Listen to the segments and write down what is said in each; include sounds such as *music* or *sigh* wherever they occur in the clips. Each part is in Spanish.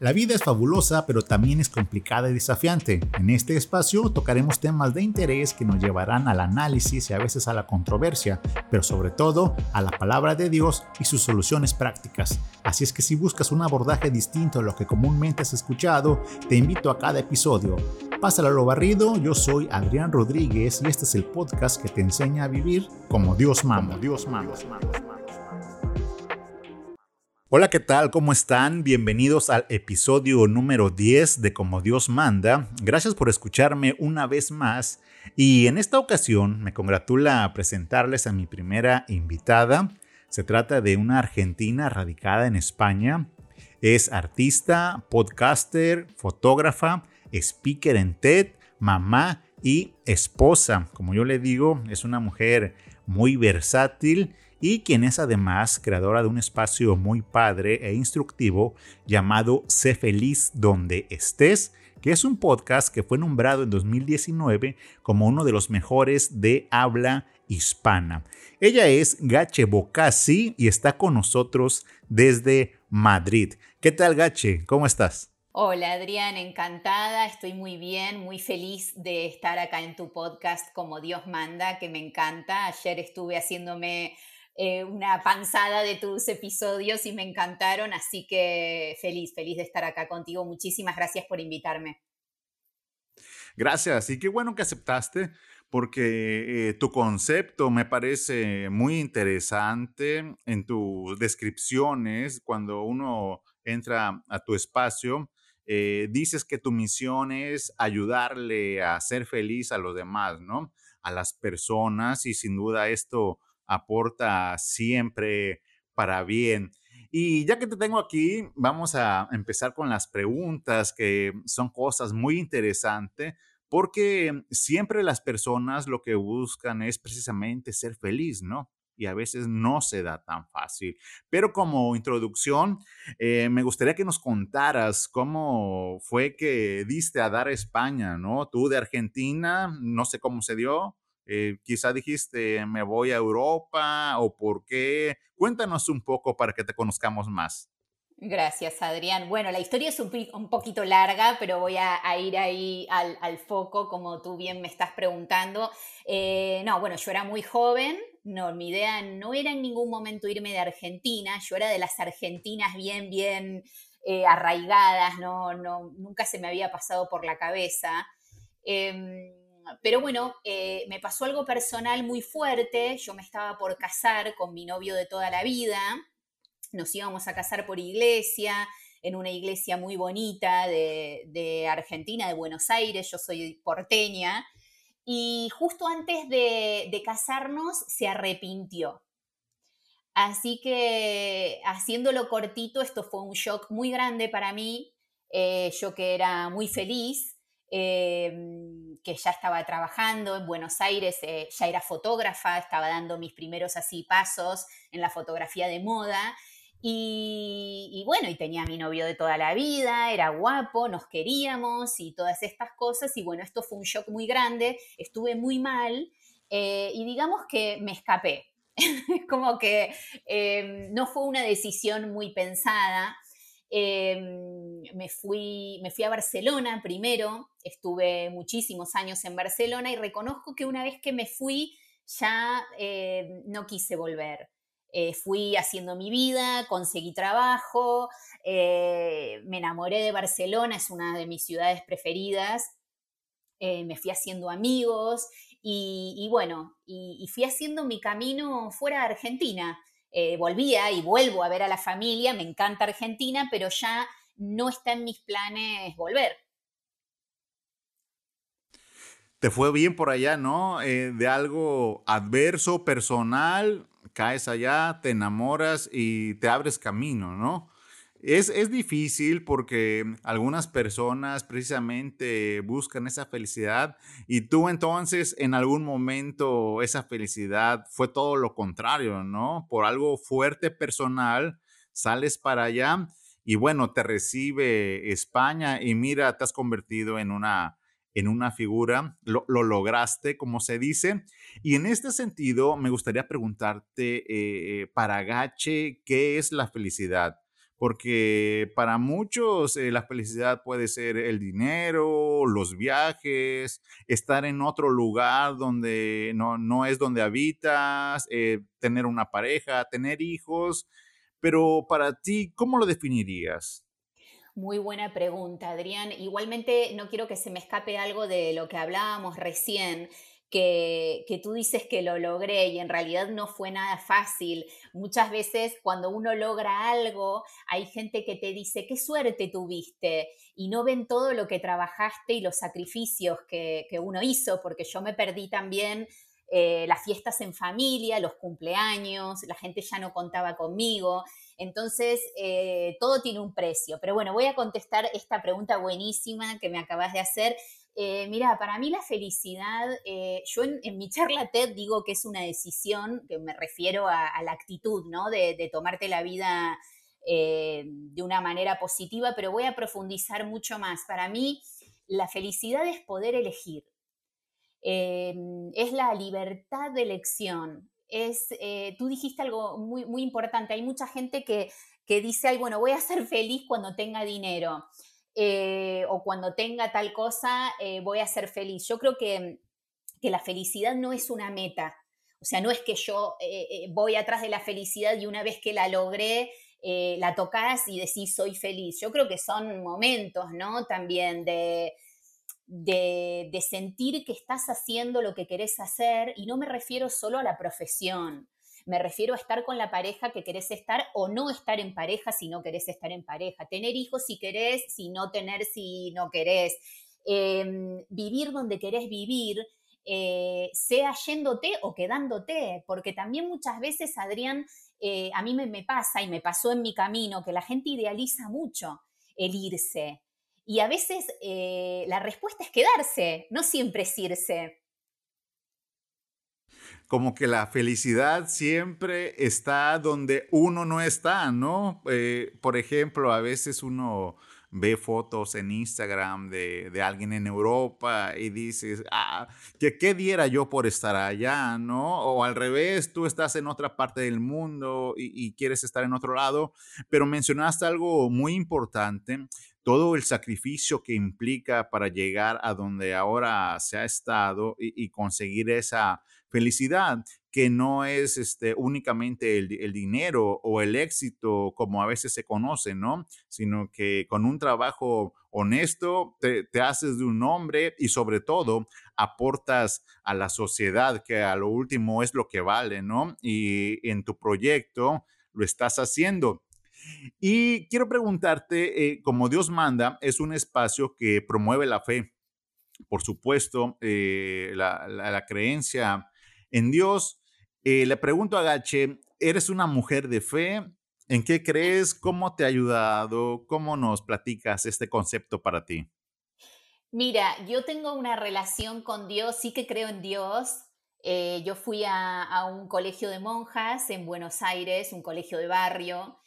La vida es fabulosa, pero también es complicada y desafiante. En este espacio tocaremos temas de interés que nos llevarán al análisis y a veces a la controversia, pero sobre todo a la palabra de Dios y sus soluciones prácticas. Así es que si buscas un abordaje distinto a lo que comúnmente has escuchado, te invito a cada episodio. Pásalo a lo barrido, yo soy Adrián Rodríguez y este es el podcast que te enseña a vivir como Dios manda. Dios manda. Hola, ¿qué tal? ¿Cómo están? Bienvenidos al episodio número 10 de Como Dios manda. Gracias por escucharme una vez más y en esta ocasión me congratula presentarles a mi primera invitada. Se trata de una argentina radicada en España. Es artista, podcaster, fotógrafa, speaker en TED, mamá y esposa. Como yo le digo, es una mujer muy versátil y quien es además creadora de un espacio muy padre e instructivo llamado Sé feliz donde estés, que es un podcast que fue nombrado en 2019 como uno de los mejores de habla hispana. Ella es Gache Bocasi y está con nosotros desde Madrid. ¿Qué tal Gache? ¿Cómo estás? Hola Adrián, encantada, estoy muy bien, muy feliz de estar acá en tu podcast como Dios manda, que me encanta. Ayer estuve haciéndome eh, una panzada de tus episodios y me encantaron, así que feliz, feliz de estar acá contigo. Muchísimas gracias por invitarme. Gracias, y qué bueno que aceptaste, porque eh, tu concepto me parece muy interesante en tus descripciones cuando uno entra a tu espacio. Eh, dices que tu misión es ayudarle a ser feliz a los demás, ¿no? A las personas y sin duda esto aporta siempre para bien. Y ya que te tengo aquí, vamos a empezar con las preguntas, que son cosas muy interesantes, porque siempre las personas lo que buscan es precisamente ser feliz, ¿no? Y a veces no se da tan fácil. Pero como introducción, eh, me gustaría que nos contaras cómo fue que diste a dar a España, ¿no? Tú de Argentina, no sé cómo se dio, eh, quizá dijiste, me voy a Europa o por qué. Cuéntanos un poco para que te conozcamos más. Gracias, Adrián. Bueno, la historia es un, poquito larga, pero voy a, ir ahí al, foco, como tú bien me estás preguntando. Eh, no, bueno, yo era muy joven, no, mi idea no era en ningún momento irme de Argentina, yo era de las argentinas bien, bien eh, arraigadas, no, no, nunca se me había pasado por la cabeza. Em, pero bueno, eh, me pasó algo personal muy fuerte. Yo me estaba por casar con mi novio de toda la vida. Nos íbamos a casar por iglesia, en una iglesia muy bonita de, Argentina, de Buenos Aires. Yo soy porteña. Y justo antes de, casarnos se arrepintió. Así que haciéndolo cortito, esto fue un shock muy grande para mí. Eh, yo que era muy feliz, Em, que ya estaba trabajando en Buenos Aires, eh, ya era fotógrafa, estaba dando mis primeros así pasos en la fotografía de moda. Y, bueno, y tenía a mi novio de toda la vida, era guapo, nos queríamos y todas estas cosas. Y bueno, esto fue un shock muy grande, estuve muy mal eh, y digamos que me escapé. *laughs* Como que em, no fue una decisión muy pensada. Em, me, fui, me fui a Barcelona primero, estuve muchísimos años en Barcelona y reconozco que una vez que me fui ya eh, no quise volver. Eh, fui haciendo mi vida, conseguí trabajo, eh, me enamoré de Barcelona, es una de mis ciudades preferidas, me fui haciendo amigos y, bueno, y, fui haciendo mi camino fuera de Argentina. Eh, volvía y vuelvo a ver a la familia, me encanta Argentina, pero ya no está en mis planes volver. Te fue bien por allá, ¿no? Eh, de algo adverso, personal, caes allá, te enamoras y te abres camino, ¿no? Es, difícil porque algunas personas precisamente buscan esa felicidad y tú entonces en algún momento esa felicidad fue todo lo contrario, ¿no? Por algo fuerte personal, sales para allá y bueno, te recibe España y mira, te has convertido en una, en una figura, lo, lograste, como se dice. Y en este sentido, me gustaría preguntarte, eh, para Gache, ¿qué es la felicidad? Porque para muchos eh, la felicidad puede ser el dinero, los viajes, estar en otro lugar donde no, no es donde habitas, eh, tener una pareja, tener hijos, pero para ti, ¿cómo lo definirías? Muy buena pregunta, Adrián. Igualmente, no quiero que se me escape algo de lo que hablábamos recién, que, que, tú dices que lo logré y en realidad no fue nada fácil. Muchas veces cuando uno logra algo, hay gente que te dice, qué suerte tuviste y no ven todo lo que trabajaste y los sacrificios que, que uno hizo, porque yo me perdí también eh, las fiestas en familia, los cumpleaños, la gente ya no contaba conmigo. Entonces, eh, todo tiene un precio. Pero bueno, voy a contestar esta pregunta buenísima que me acabas de hacer. Eh, mira, para mí la felicidad, yo en, mi charla TED digo que es una decisión, que me refiero a, la actitud, ¿no? De, tomarte la vida de una manera positiva, pero voy a profundizar mucho más. Para mí, la felicidad es poder elegir. Es la libertad de elección. Es, eh, tú dijiste algo muy, muy importante, hay mucha gente que, que dice, ay, bueno, voy a ser feliz cuando tenga dinero. Eh, o cuando tenga tal cosa, eh, voy a ser feliz. Yo creo que, que, la felicidad no es una meta. O sea, no es que yo voy atrás de la felicidad y una vez que la logré, la tocas y decís soy feliz. Yo creo que son momentos, ¿no? También de, de, sentir que estás haciendo lo que querés hacer y no me refiero solo a la profesión, me refiero a estar con la pareja que querés estar o no estar en pareja si no querés estar en pareja, tener hijos si querés, si no tener si no querés, em, vivir donde querés vivir, eh, sea yéndote o quedándote, porque también muchas veces, Adrián, eh, a mí me, pasa y me pasó en mi camino que la gente idealiza mucho el irse. Y a veces eh, la respuesta es quedarse, no siempre es irse. Como que la felicidad siempre está donde uno no está, ¿no? Eh, por ejemplo, a veces uno ve fotos en Instagram de, alguien en Europa y dices, ah, que qué diera yo por estar allá, ¿no? O al revés, tú estás en otra parte del mundo y, y quieres estar en otro lado, pero mencionaste algo muy importante todo el sacrificio que implica para llegar a donde ahora se ha estado y, conseguir esa felicidad, que no es este, únicamente el, dinero o el éxito como a veces se conoce, ¿no? Sino que con un trabajo honesto te, te haces de un hombre y sobre todo aportas a la sociedad, que a lo último es lo que vale, ¿no? Y en tu proyecto lo estás haciendo. Y quiero preguntarte, eh, como Dios manda, es un espacio que promueve la fe, por supuesto, eh, la, creencia en Dios. Eh, le pregunto a Gache, ¿eres una mujer de fe? ¿En qué crees? *laughs* ¿Cómo te ha ayudado? ¿Cómo nos platicas este concepto para ti? Mira, yo tengo una relación con Dios, sí que creo en Dios. yo fui a, un colegio de monjas en Buenos Aires, un colegio de barrio,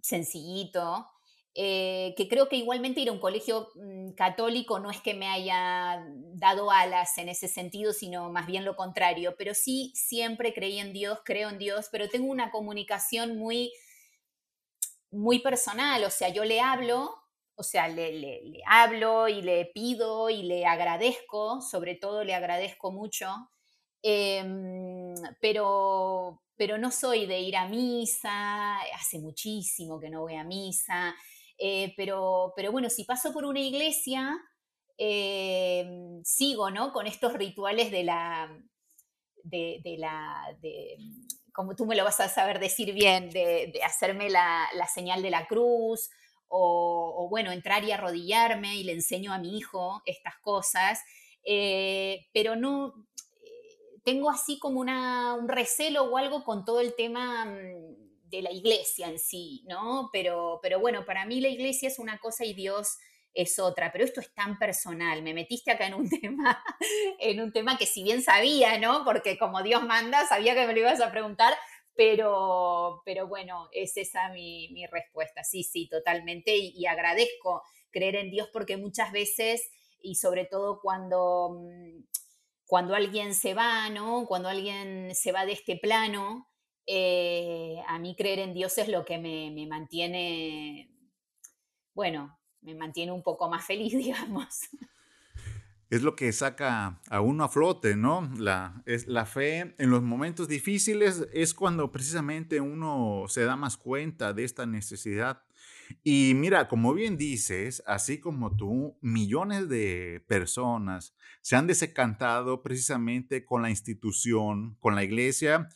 sencillito, eh, que creo que igualmente ir a un colegio mm, católico no es que me haya dado alas en ese sentido, sino más bien lo contrario, pero sí siempre creí en Dios, creo en Dios, pero tengo una comunicación muy, muy personal, o sea, yo le hablo, o sea, le, le hablo y le pido y le agradezco, sobre todo le agradezco mucho, em, pero, pero no soy de ir a misa, hace muchísimo que no voy a misa, eh, pero, pero bueno, si paso por una iglesia, eh, sigo, ¿no? Con estos rituales de la, de, la, como tú me lo vas a saber decir bien, de, hacerme la, señal de la cruz, o, bueno, entrar y arrodillarme y le enseño a mi hijo estas cosas, eh, pero no, tengo así como una, un recelo o algo con todo el tema mm, de la iglesia en sí, ¿no? Pero, pero bueno, para mí la iglesia es una cosa y Dios es otra, pero esto es tan personal, me metiste acá en un *laughs* tema, en un tema que si bien sabía, ¿no? Porque como Dios manda, sabía que me lo ibas a preguntar, pero, pero bueno, es esa mi, mi respuesta, sí, sí, totalmente, y, agradezco creer en Dios porque muchas veces, y sobre todo cuando mm, cuando alguien se va, ¿no? Cuando alguien se va de este plano, eh, a mí creer en Dios es lo que me, me mantiene, bueno, me mantiene un poco más feliz, *laughs* digamos es lo que saca a uno a flote, ¿no? La, es, la fe en los momentos difíciles es cuando precisamente uno se da más cuenta de esta necesidad. Y mira, como bien dices, así como tú, millones de personas se han desencantado precisamente con la institución, con la iglesia,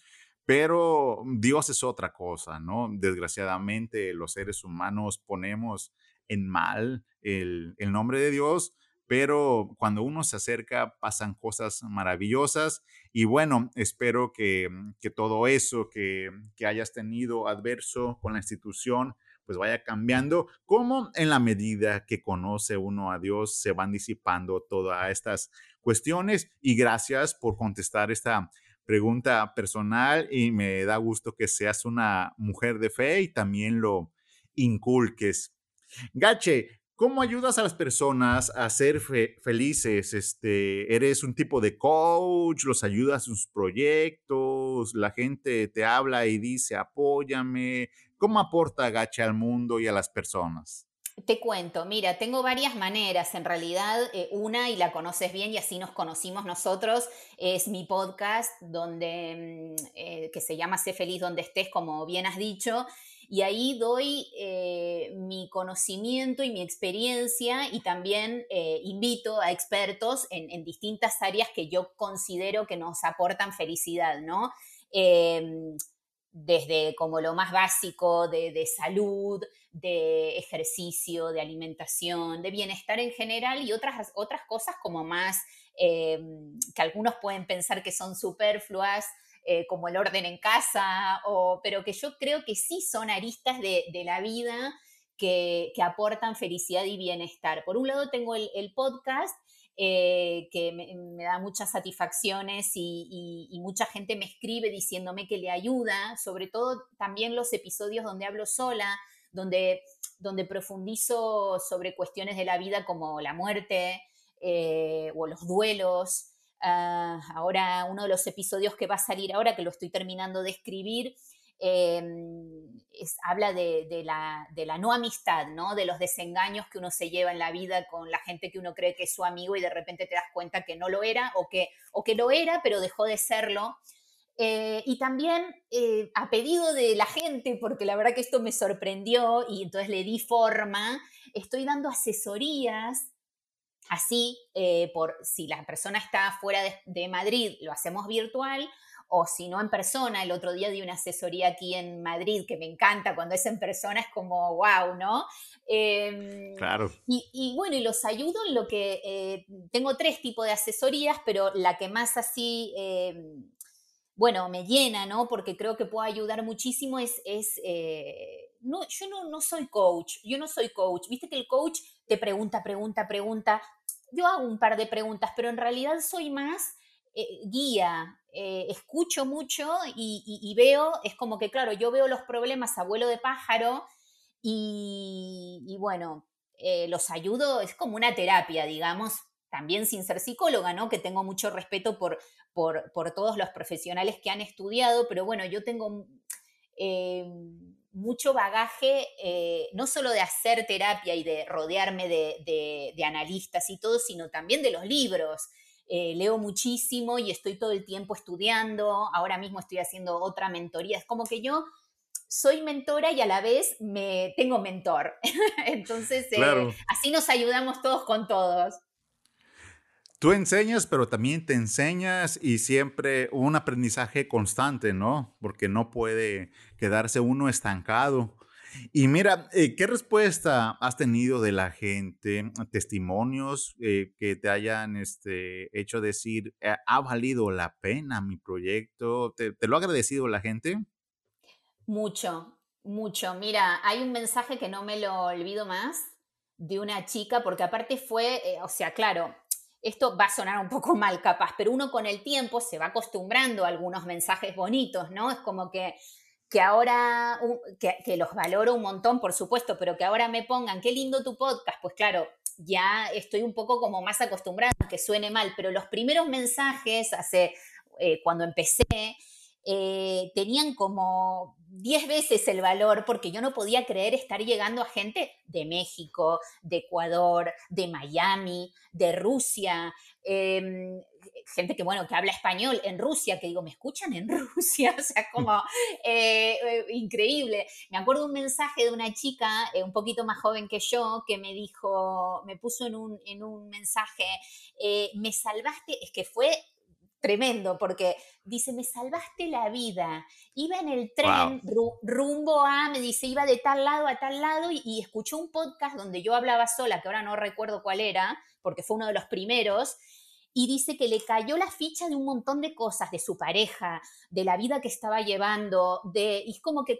pero Dios es otra cosa, ¿no? Desgraciadamente los seres humanos ponemos en mal el, el nombre de Dios pero cuando uno se acerca pasan cosas maravillosas y bueno, espero que, mm, todo eso que, que, hayas tenido adverso con la institución pues vaya cambiando, como en la medida que conoce uno a Dios se van disipando todas estas cuestiones y gracias por contestar esta pregunta personal y me da gusto que seas una mujer de fe y también lo inculques. Gache, ¿Cómo ayudas a las personas a ser felices? Este, ¿Eres un tipo de coach? ¿Los ayudas en sus proyectos? ¿La gente te habla y dice, apóyame? ¿Cómo aporta Gache al mundo y a las personas? Te cuento, mira, tengo varias maneras. En realidad, eh, una, y la conoces bien, y así nos conocimos nosotros, es mi podcast, donde, mm, eh, que se llama Sé feliz donde estés, como bien has dicho y ahí doy eh, mi conocimiento y mi experiencia y también invito a expertos en, distintas áreas que yo considero que nos aportan felicidad, ¿no? Em, desde como lo más básico de, salud, de ejercicio, de alimentación, de bienestar en general y otras, otras cosas como más em, que algunos pueden pensar que son superfluas eh, como el orden en casa, o, pero que yo creo que sí son aristas de, la vida que, aportan felicidad y bienestar. Por un lado tengo el, podcast, eh, que me, da muchas satisfacciones y, mucha gente me escribe diciéndome que le ayuda, sobre todo también los episodios donde hablo sola, donde, donde profundizo sobre cuestiones de la vida como la muerte eh, o los duelos. Ah, ahora uno de los episodios que va a salir ahora, que lo estoy terminando de escribir, em, habla de, la, no amistad, ¿no? de los desengaños que uno se lleva en la vida con la gente que uno cree que es su amigo y de repente te das cuenta que no lo era o que, o que lo era, pero dejó de serlo. Eh, y también eh, a pedido de la gente, porque la verdad que esto me sorprendió y entonces le di forma, estoy dando asesorías Así, eh, por si la persona está fuera de, Madrid, lo hacemos virtual, o si no en persona. El otro día di una asesoría aquí en Madrid que me encanta cuando es en persona, es como wow, ¿no? Em, claro. Y, bueno, y los ayudo en lo que tengo tres tipos de asesorías, pero la que más así, em, bueno, me llena, ¿no? Porque creo que puedo ayudar muchísimo es, es eh, no, yo no, no soy coach, yo no soy coach. Viste que el coach te pregunta, pregunta, pregunta, yo hago un par de preguntas, pero en realidad soy más eh, guía, eh, escucho mucho y, veo, es como que, claro, yo veo los problemas abuelo de pájaro y, bueno, eh, los ayudo, es como una terapia, digamos, también sin ser psicóloga, ¿no? Que tengo mucho respeto por, por, por todos los profesionales que han estudiado, pero bueno, yo tengo mucho bagaje, eh, no solo de hacer terapia y de rodearme de, analistas y todo, sino también de los libros. Eh, leo muchísimo y estoy todo el tiempo estudiando. Ahora mismo estoy haciendo otra mentoría. Es como que yo soy mentora y a la vez me tengo mentor. *laughs* Entonces, eh, así nos ayudamos todos con todos. Tú enseñas, pero también te enseñas y siempre un aprendizaje constante, ¿no? Porque no puede quedarse uno estancado. Y mira, eh, ¿qué respuesta has tenido de la gente? Testimonios eh, que te hayan este, hecho decir, eh, ¿ha valido la pena mi proyecto? ¿Te, lo ha agradecido la gente? Mucho, mucho. Mira, hay un mensaje que no me lo olvido más de una chica, porque aparte fue, o sea, claro, esto va a sonar un poco *laughs* mal capaz, pero uno con el tiempo se va acostumbrando a algunos mensajes bonitos, ¿no? Es como que, que ahora, que, los valoro un montón, por supuesto, pero que ahora me pongan, qué lindo tu podcast, pues claro, ya estoy un poco como más acostumbrada, que suene mal, pero los primeros mensajes, hace, eh, cuando empecé, eh, tenían como 10 veces el valor porque yo no podía creer estar llegando a gente de México, de Ecuador, de Miami, de Rusia, em, gente que, bueno, que habla español en Rusia, que digo, ¿me escuchan en *laughs* Rusia? O sea, como eh, eh, increíble. Me acuerdo un mensaje de una chica un poquito más joven que yo que me dijo, me puso en un, en un mensaje, me salvaste, es que fue tremendo, porque dice, me salvaste la vida. Iba en el tren rumbo a, me dice, iba de tal lado a tal lado y, escuchó un podcast donde yo hablaba sola, que ahora no recuerdo cuál era, porque fue uno de los primeros, y dice que le cayó la ficha de un montón de cosas, de su pareja, de la vida que estaba llevando, de, y es como que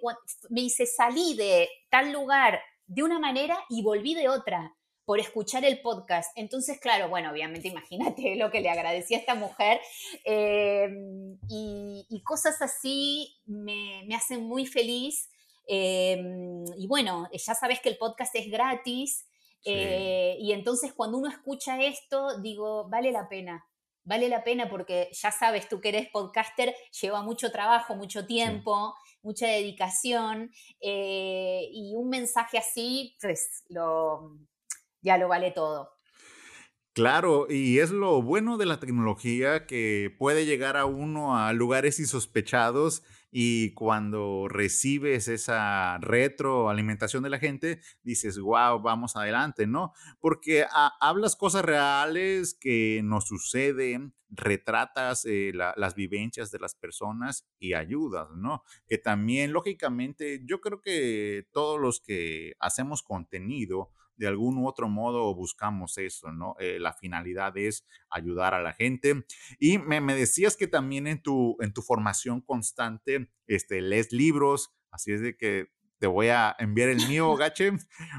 me dice, salí de tal lugar de una manera y volví de otra por escuchar el podcast. Entonces, claro, bueno, obviamente *laughs* imagínate lo que le agradecí a esta mujer em, y, cosas así me, hacen muy feliz. Em, y bueno, ya sabes que el podcast es gratis eh, y entonces cuando uno escucha esto, digo, vale la pena. Vale la pena porque ya sabes, tú que eres podcaster, lleva mucho trabajo, mucho tiempo, mucha dedicación eh, y un mensaje así, pues lo, ya lo vale todo. Claro, y es lo bueno de la tecnología que puede llegar a uno a lugares insospechados y cuando recibes esa retroalimentación de la gente, dices, wow, vamos adelante, ¿no? Porque hablas cosas reales que nos suceden, retratas eh, las vivencias de las personas y ayudas, ¿no? Que también, lógicamente, yo creo que todos los que hacemos contenido, de algún u otro modo buscamos eso, ¿no? Eh, la finalidad es ayudar a la gente. Y me, decías que también en tu, en tu formación constante, este, lees libros, así es de que te voy a enviar el mío, *laughs* Gache,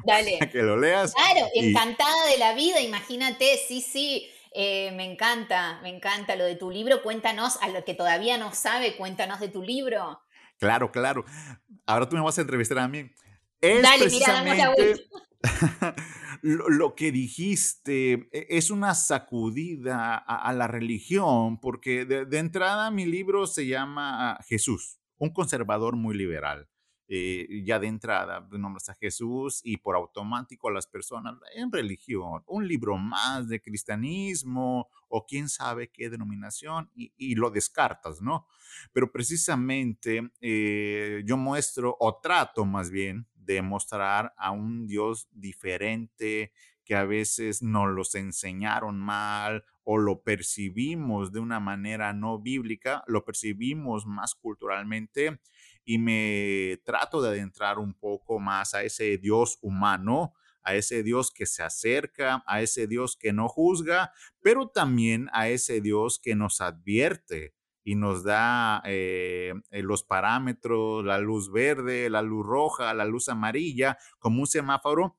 Dale. Para *laughs* que lo leas. Claro, encantada de la vida, imagínate, sí, sí. Eh, me encanta, me encanta lo de tu libro. Cuéntanos, a lo que todavía no sabe, cuéntanos de tu libro. Claro, claro. Ahora tú me vas a entrevistar a mí. Dale, precisamente, *laughs* lo, que dijiste e, es una sacudida a, la religión, porque de, entrada mi libro se llama Jesús, un conservador muy liberal. Eh, ya de entrada nombras a Jesús y por automático a las personas en religión, un libro más de cristianismo o quién sabe qué denominación y, lo descartas, ¿no? Pero precisamente eh, yo muestro o trato más bien de mostrar a un Dios diferente que a veces nos los enseñaron mal o lo percibimos de una manera no bíblica, lo percibimos más culturalmente y me trato de adentrar un poco más a ese Dios humano, a ese Dios que se acerca, a ese Dios que no juzga, pero también a ese Dios que nos advierte, y nos da eh, eh, los parámetros, la luz verde, la luz roja, la luz amarilla, como un semáforo.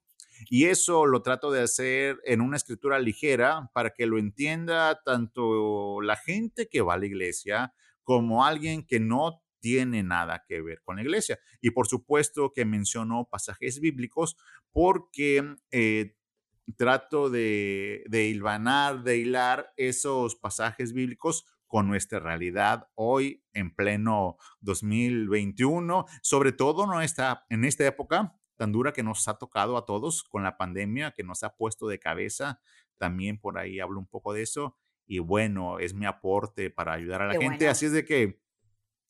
Y eso lo trato de hacer en una escritura ligera para que lo entienda tanto la gente que va a la iglesia como alguien que no tiene nada que ver con la iglesia. Y por supuesto que menciono pasajes bíblicos porque eh, trato de, de hilvanar, de hilar esos pasajes bíblicos con nuestra realidad hoy en pleno 2021, sobre todo no está, en esta época tan dura que nos ha tocado a todos con la pandemia, que nos ha puesto de cabeza. También por ahí hablo un poco de eso. Y bueno, es mi aporte para ayudar a la gente. Así es de que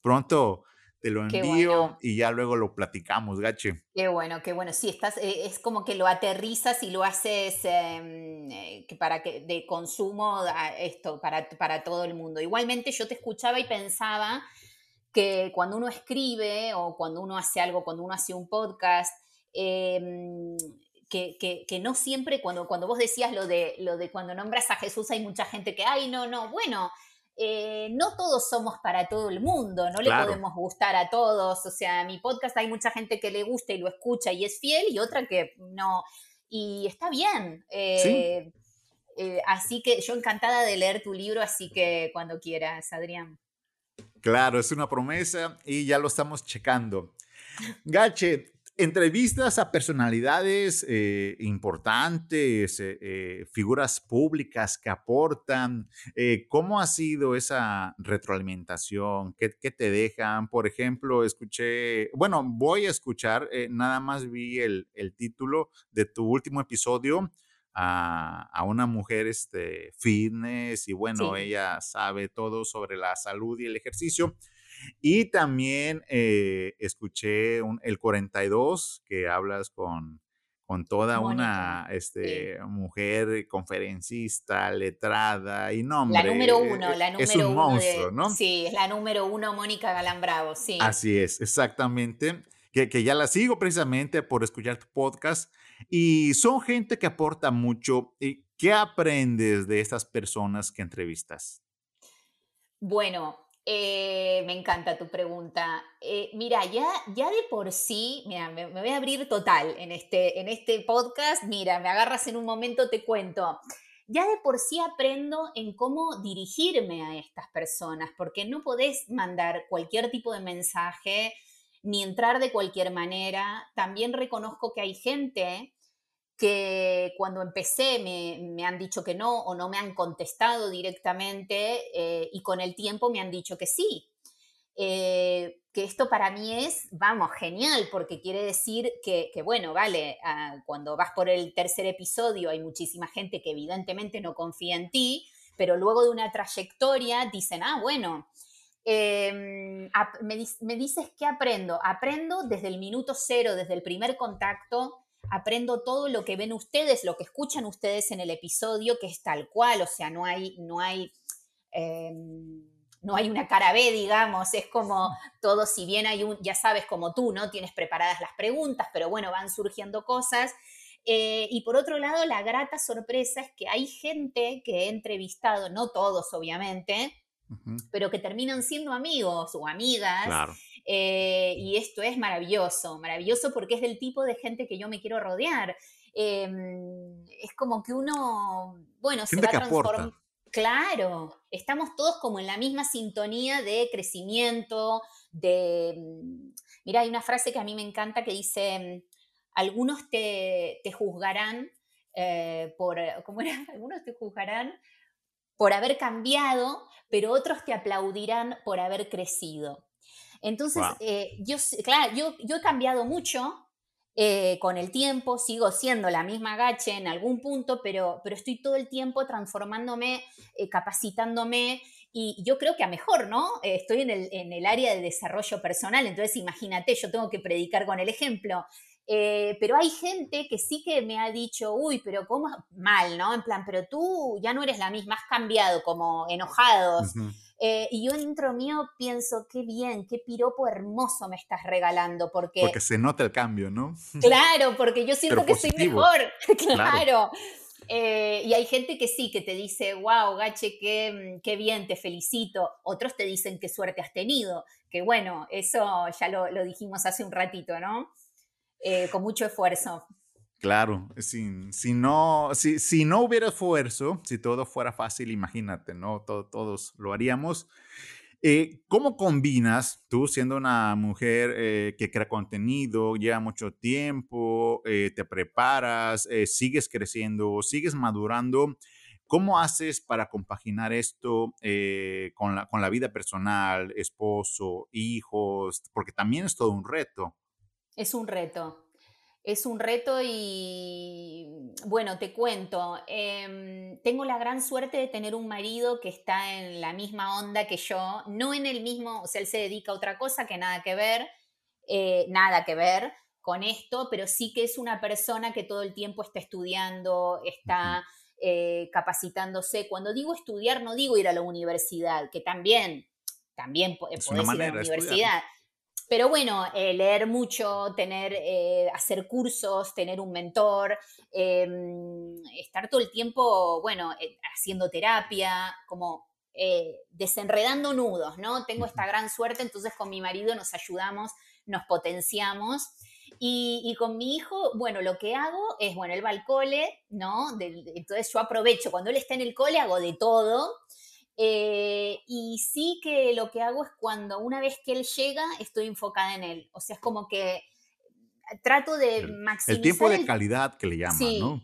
pronto te lo envío y ya luego lo platicamos, Gache. Qué bueno, qué bueno. Sí, estás, eh, es como que lo aterrizas y lo haces em, eh, para que de consumo esto para, para todo el mundo. Igualmente yo te escuchaba y pensaba que cuando uno escribe o cuando uno hace algo, cuando uno hace un podcast, em, que, que, no siempre, cuando, cuando vos decías lo de, lo de cuando nombras a Jesús, hay mucha gente que, ay, no, no, bueno, eh, no todos somos para todo el mundo, no le podemos gustar a todos. O sea, mi podcast hay mucha gente que le gusta y lo escucha y es fiel y otra que no. Y está bien. Eh, eh, así que yo encantada de leer tu libro, así que cuando quieras, Adrián. Claro, es una promesa y ya lo estamos checando. Gache, entrevistas a personalidades eh, importantes, eh, eh, figuras públicas que aportan. ¿Cómo ha sido esa retroalimentación? ¿Qué, te dejan? Por ejemplo, escuché, bueno, voy a escuchar, nada más vi el, título de tu último episodio. A, una mujer este, fitness y bueno, ella sabe todo sobre la salud y el ejercicio. Y también eh, escuché el 42, que hablas con, con toda una este, mujer conferencista, letrada y nombre. La número uno, la número es un monstruo, ¿no? Sí, es la número uno, Mónica Galán Bravo, sí. Así es, exactamente. Que, que, ya la sigo precisamente por escuchar tu podcast. Y son gente que aporta mucho. ¿Y ¿Qué aprendes de estas personas que entrevistas? Bueno, eh, me encanta tu pregunta. Eh, mira, ya, ya de por sí, mira, me, voy a abrir total en este, en este podcast. Mira, me agarras en un momento, te cuento. Ya de por sí aprendo en cómo dirigirme a estas personas, porque no podés mandar cualquier tipo de mensaje ni entrar de cualquier manera. También reconozco que hay gente que cuando empecé me, han dicho que no o no me han contestado directamente eh, y con el tiempo me han dicho que sí. Eh, que esto para mí es, vamos, genial, porque quiere decir que, bueno, vale, ah, cuando vas por el tercer episodio hay muchísima gente que evidentemente no confía en ti, pero luego de una trayectoria dicen, ah, bueno, em, me, me dices que aprendo. Aprendo desde el minuto cero, desde el primer contacto, aprendo todo lo que ven ustedes, lo que escuchan ustedes en el episodio, que es tal cual, o sea, no hay, no hay, em, no hay una cara B, digamos, es como todo, si bien hay un, ya sabes, como tú, ¿no? Tienes preparadas las preguntas, pero bueno, van surgiendo cosas. Eh, y por otro lado, la grata sorpresa es que hay gente que he entrevistado, no todos obviamente, pero que terminan siendo amigos o amigas. Eh, y esto es maravilloso, maravilloso porque es del tipo de gente que yo me quiero rodear. Em, es como que uno, bueno, se va transformando. Claro, estamos todos como en la misma sintonía de crecimiento, de... Mm, mira, hay una frase que a mí me encanta que dice, algunos te, juzgarán eh, por, *laughs* ¿cómo era? Algunos te juzgarán por haber cambiado, pero otros te aplaudirán por haber crecido. Entonces, eh, yo, claro, yo, yo, he cambiado mucho eh, con el tiempo, sigo siendo la misma gache en algún punto, pero, pero estoy todo el tiempo transformándome, eh, capacitándome y yo creo que a mejor, ¿no? estoy en el, en el área de desarrollo personal, entonces imagínate, yo tengo que predicar con el ejemplo. pero hay gente que sí que me ha dicho, uy, pero ¿cómo? Mal, ¿no? En plan, pero tú ya no eres la misma, has cambiado, como enojados. Eh, y yo dentro mío pienso, qué bien, qué piropo hermoso me estás regalando, porque... Porque se nota el cambio, ¿no? *laughs* Claro, porque yo siento que soy mejor, *laughs* claro. Eh, y hay gente que sí, que te dice, wow, Gache, qué, qué, bien, te felicito. Otros te dicen qué suerte has tenido, que bueno, eso ya lo, lo dijimos hace un ratito, ¿no? Eh, con mucho esfuerzo. Claro, si, si, no, si, si, no hubiera esfuerzo, si todo fuera fácil, imagínate, ¿no? todos lo haríamos. Eh, ¿Cómo combinas tú siendo una mujer eh, que crea contenido, lleva mucho tiempo, eh, te preparas, sigues creciendo, sigues madurando? ¿Cómo haces para compaginar esto con, la, con la vida personal, esposo, hijos? Porque también es todo un reto. Es un reto, es un reto y bueno, te cuento, em, tengo la gran suerte de tener un marido que está en la misma onda que yo, no en el mismo, o sea, él se dedica a otra cosa que nada que ver, eh, nada que ver con esto, pero sí que es una persona que todo el tiempo está estudiando, está eh, capacitándose. Cuando digo estudiar, no digo ir a la universidad, que también, también podés ir a la universidad. Pero bueno, eh, leer mucho, tener, eh, hacer cursos, tener un mentor, em, estar todo el tiempo, bueno, eh, haciendo terapia, como desenredando nudos, ¿no? Tengo esta gran suerte, entonces con mi marido nos ayudamos, nos potenciamos. Y, y, con mi hijo, bueno, lo que hago es, bueno, él va al cole, ¿no? entonces yo aprovecho, cuando él está en el cole hago de todo. Eh, y sí que lo que hago es cuando una vez que él llega, estoy enfocada en él. O sea, es como que trato de maximizar. El tiempo de calidad que le llaman, sí, ¿no?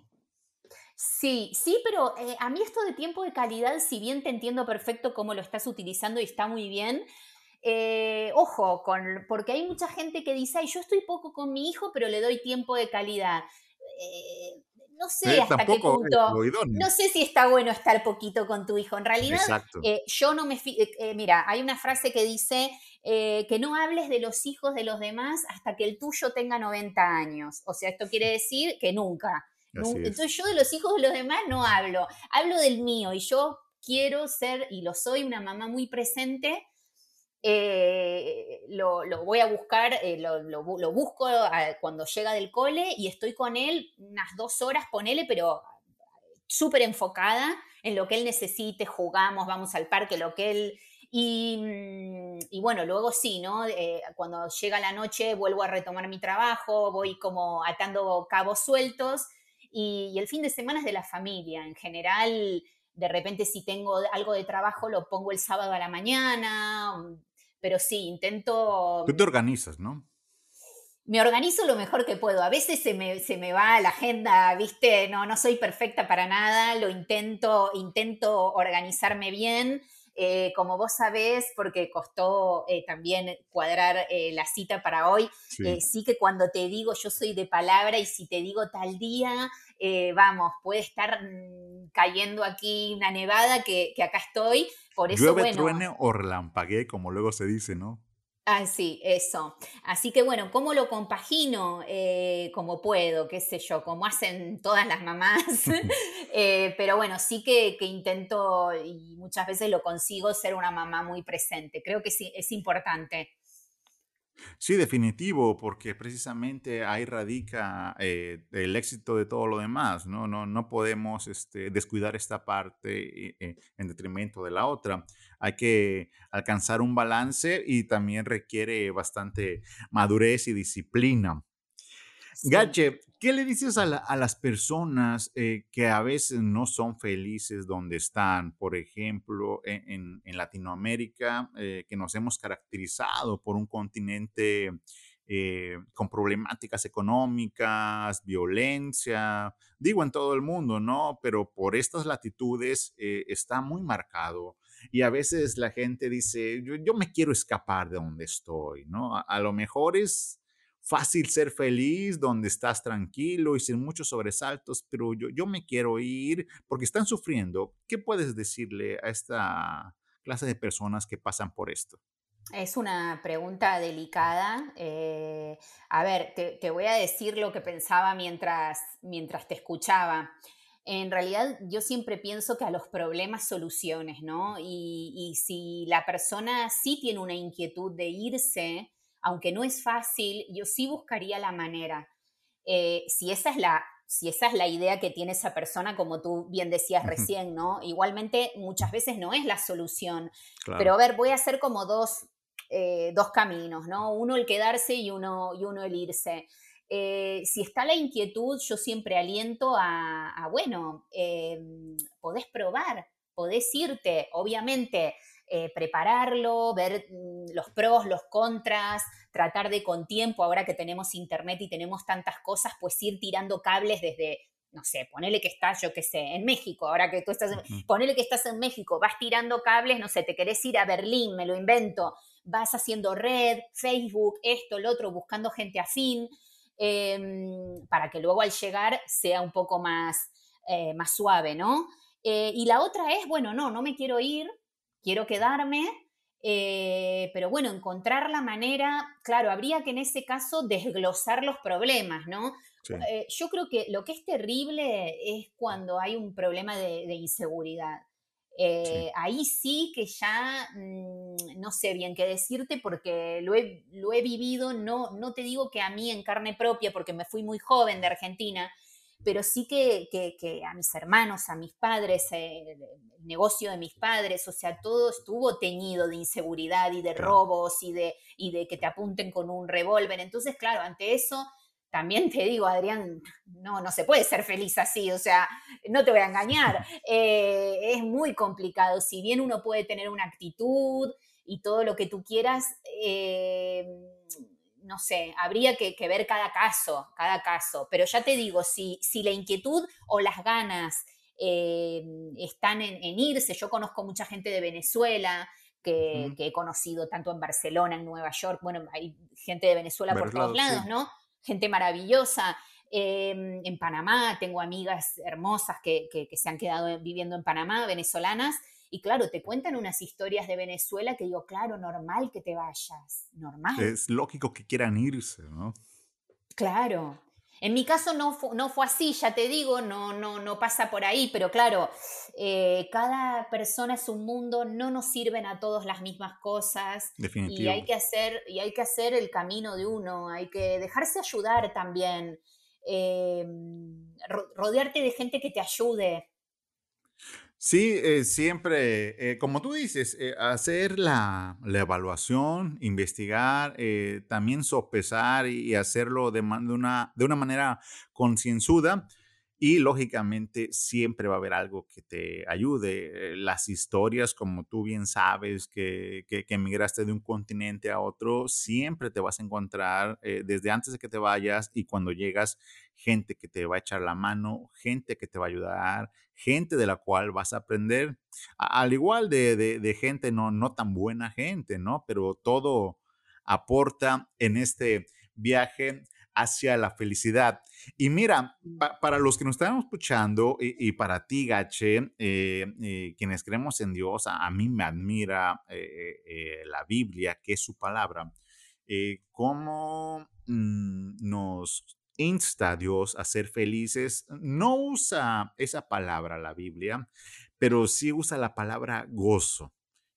Sí, sí, pero eh, a mí esto de tiempo de calidad, si bien te entiendo perfecto cómo lo estás utilizando y está muy bien, eh, ojo, con, porque hay mucha gente que dice, Ay, yo estoy poco con mi hijo, pero le doy tiempo de calidad. Eh, no sé hasta qué punto. No sé si está bueno estar poquito con tu hijo. En realidad, yo no me. mira, hay una frase que dice que no hables de los hijos de los demás hasta que el tuyo tenga 90 años. O sea, esto quiere decir que nunca. Entonces yo de los hijos de los demás no hablo, hablo del mío y yo quiero ser, y lo soy, una mamá muy presente. Eh, lo, voy a buscar, eh, lo, busco cuando llega del cole y estoy con él unas dos horas, ponele, pero súper enfocada en lo que él necesite, jugamos, vamos al parque, lo que él... Y, mm, bueno, luego sí, ¿no? Eh, cuando llega la noche vuelvo a retomar mi trabajo, voy como atando cabos sueltos y, el fin de semana es de la familia. En general, de repente si tengo algo de trabajo lo pongo el sábado a la mañana, pero sí, intento... Tú te organizas, ¿no? Me organizo lo mejor que puedo. A veces se me, se me va la agenda, ¿viste? No, no soy perfecta para nada, lo intento, intento organizarme bien. Eh, como vos sabés, porque costó eh, también cuadrar eh, la cita para hoy, sí. que cuando te digo yo soy de palabra y si te digo tal día, vamos, puede estar mm, cayendo aquí una nevada que, acá estoy. Por eso, Llueve, truene o relampaguee, como luego se dice, ¿no? Ah, sí, eso. Así que bueno, ¿cómo lo compagino? Eh, como puedo, qué sé yo, como hacen todas las mamás. *laughs* *laughs* Eh, pero bueno, sí que, intento y muchas veces lo consigo ser una mamá muy presente. Creo que sí, es importante. Sí, definitivo, porque precisamente ahí radica eh, el éxito de todo lo demás, ¿no? No, no podemos este, descuidar esta parte eh, en detrimento de la otra. Hay que alcanzar un balance y también requiere bastante madurez y disciplina. Gache, ¿qué le dices a, las personas eh, que a veces no son felices donde están? Por ejemplo, e, en, Latinoamérica, eh, que nos hemos caracterizado por un continente eh, con problemáticas económicas, violencia, digo en todo el mundo, ¿no? Pero por estas latitudes está muy marcado. Y a veces la gente dice, yo, me quiero escapar de donde estoy, ¿no? a lo mejor es fácil ser feliz, donde estás tranquilo y sin muchos sobresaltos, pero yo, yo me quiero ir porque están sufriendo. ¿Qué puedes decirle a esta clase de personas que pasan por esto? Es una pregunta delicada. Eh, a ver, te, voy a decir lo que pensaba mientras, mientras te escuchaba. En realidad, yo siempre pienso que a los problemas soluciones, ¿no? Y, y si la persona sí tiene una inquietud de irse, aunque no es fácil, yo sí buscaría la manera. Eh, si, esa es la, si esa es la idea que tiene esa persona, como tú bien decías recién, ¿no? Igualmente muchas veces no es la solución. Pero a ver, voy a hacer como dos, eh, dos caminos, ¿no? Uno el quedarse y uno, y uno el irse. Eh, si está la inquietud, yo siempre aliento a, bueno, podés probar, podés irte, obviamente eh, prepararlo, ver mm, los pros, los contras, tratar de con tiempo, ahora que tenemos internet y tenemos tantas cosas, pues ir tirando cables desde, no sé, ponele que estás, yo qué sé, en México, ahora que tú estás, ponele que estás en México, vas tirando cables, no sé, te querés ir a Berlín, me lo invento, vas haciendo red, Facebook, esto, lo otro, buscando gente afín, em, para que luego al llegar sea un poco más, eh, más suave, ¿no? Eh, y la otra es, bueno, no, no me quiero ir, quiero quedarme, eh, pero bueno, encontrar la manera, claro, habría que en ese caso desglosar los problemas, ¿no? Eh, yo creo que lo que es terrible es cuando hay un problema de, inseguridad. Eh, ahí sí que ya mm, no sé bien qué decirte porque lo he, lo he vivido, no, no te digo que a mí en carne propia, porque me fui muy joven de Argentina, pero sí que, a mis hermanos, a mis padres, eh, el negocio de mis padres, o sea, todo estuvo teñido de inseguridad y de robos y de, y de que te apunten con un revólver. Entonces, claro, ante eso, también te digo, Adrián, no, no se puede ser feliz así, o sea, no te voy a engañar, *laughs* eh, es muy complicado, si bien uno puede tener una actitud y todo lo que tú quieras, eh, no sé, habría que, ver cada caso, cada caso. Pero ya te digo, si, si la inquietud o las ganas eh, están en, irse, yo conozco mucha gente de Venezuela, que, he conocido tanto en Barcelona, en Nueva York, bueno, hay gente de Venezuela por todos lados, ¿no? Gente maravillosa. Em, en Panamá tengo amigas hermosas que, que, se han quedado viviendo en Panamá, venezolanas, y claro, te cuentan unas historias de Venezuela que digo, claro, normal que te vayas, normal. Es lógico que quieran irse, ¿no? Claro. En mi caso no, no fue así, ya te digo, no, no, no pasa por ahí, pero claro, eh, cada persona es un mundo, no nos sirven a todos las mismas cosas. Y hay que hacer, y hay que hacer el camino de uno, hay que dejarse ayudar también, em, rodearte de gente que te ayude. Sí, eh, siempre, eh, como tú dices, eh, hacer la, evaluación, investigar, también sopesar y, hacerlo de, una, de una manera concienzuda y lógicamente siempre va a haber algo que te ayude. Eh, las historias, como tú bien sabes, que, que, emigraste de un continente a otro, siempre te vas a encontrar eh, desde antes de que te vayas y cuando llegas, gente que te va a echar la mano, gente que te va a ayudar, gente de la cual vas a aprender, al igual de, de, gente no, no tan buena gente, ¿no? Pero todo aporta en este viaje hacia la felicidad. Y mira, mm. para los que nos están escuchando y, para ti, Gache, eh, eh, quienes creemos en Dios, a, mí me admira eh, la Biblia, que es su palabra, cómo mm, nos insta Dios a ser felices. No usa esa palabra la Biblia, pero sí usa la palabra gozo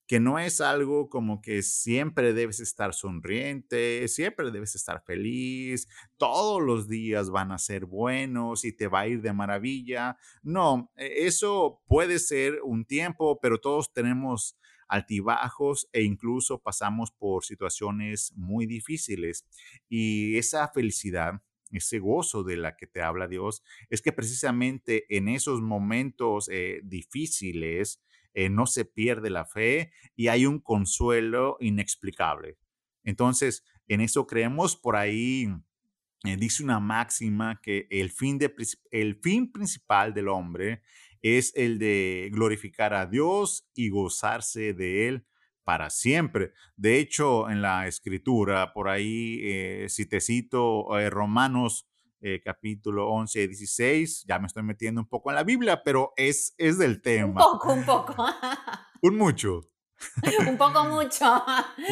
que no es algo como que siempre debes estar sonriente, siempre debes estar feliz, todos los días van a ser buenos y te va a ir de maravilla. No, e, eso puede ser un tiempo, pero todos tenemos altibajos e incluso pasamos por situaciones muy difíciles. Y esa felicidad, ese gozo de la que te habla Dios, es que precisamente en esos momentos eh, difíciles, eh, no se pierde la fe y hay un consuelo inexplicable. Entonces, en eso creemos, por ahí eh, dice una máxima que el fin, de, el fin principal del hombre es el de glorificar a Dios y gozarse de Él para siempre. De hecho, en la escritura, por ahí, eh, si te cito Romanos eh, capítulo 11 y 16. Ya me estoy metiendo un poco en la Biblia, pero es, es del tema. Un poco, un poco. *laughs* un mucho. *laughs* un poco mucho.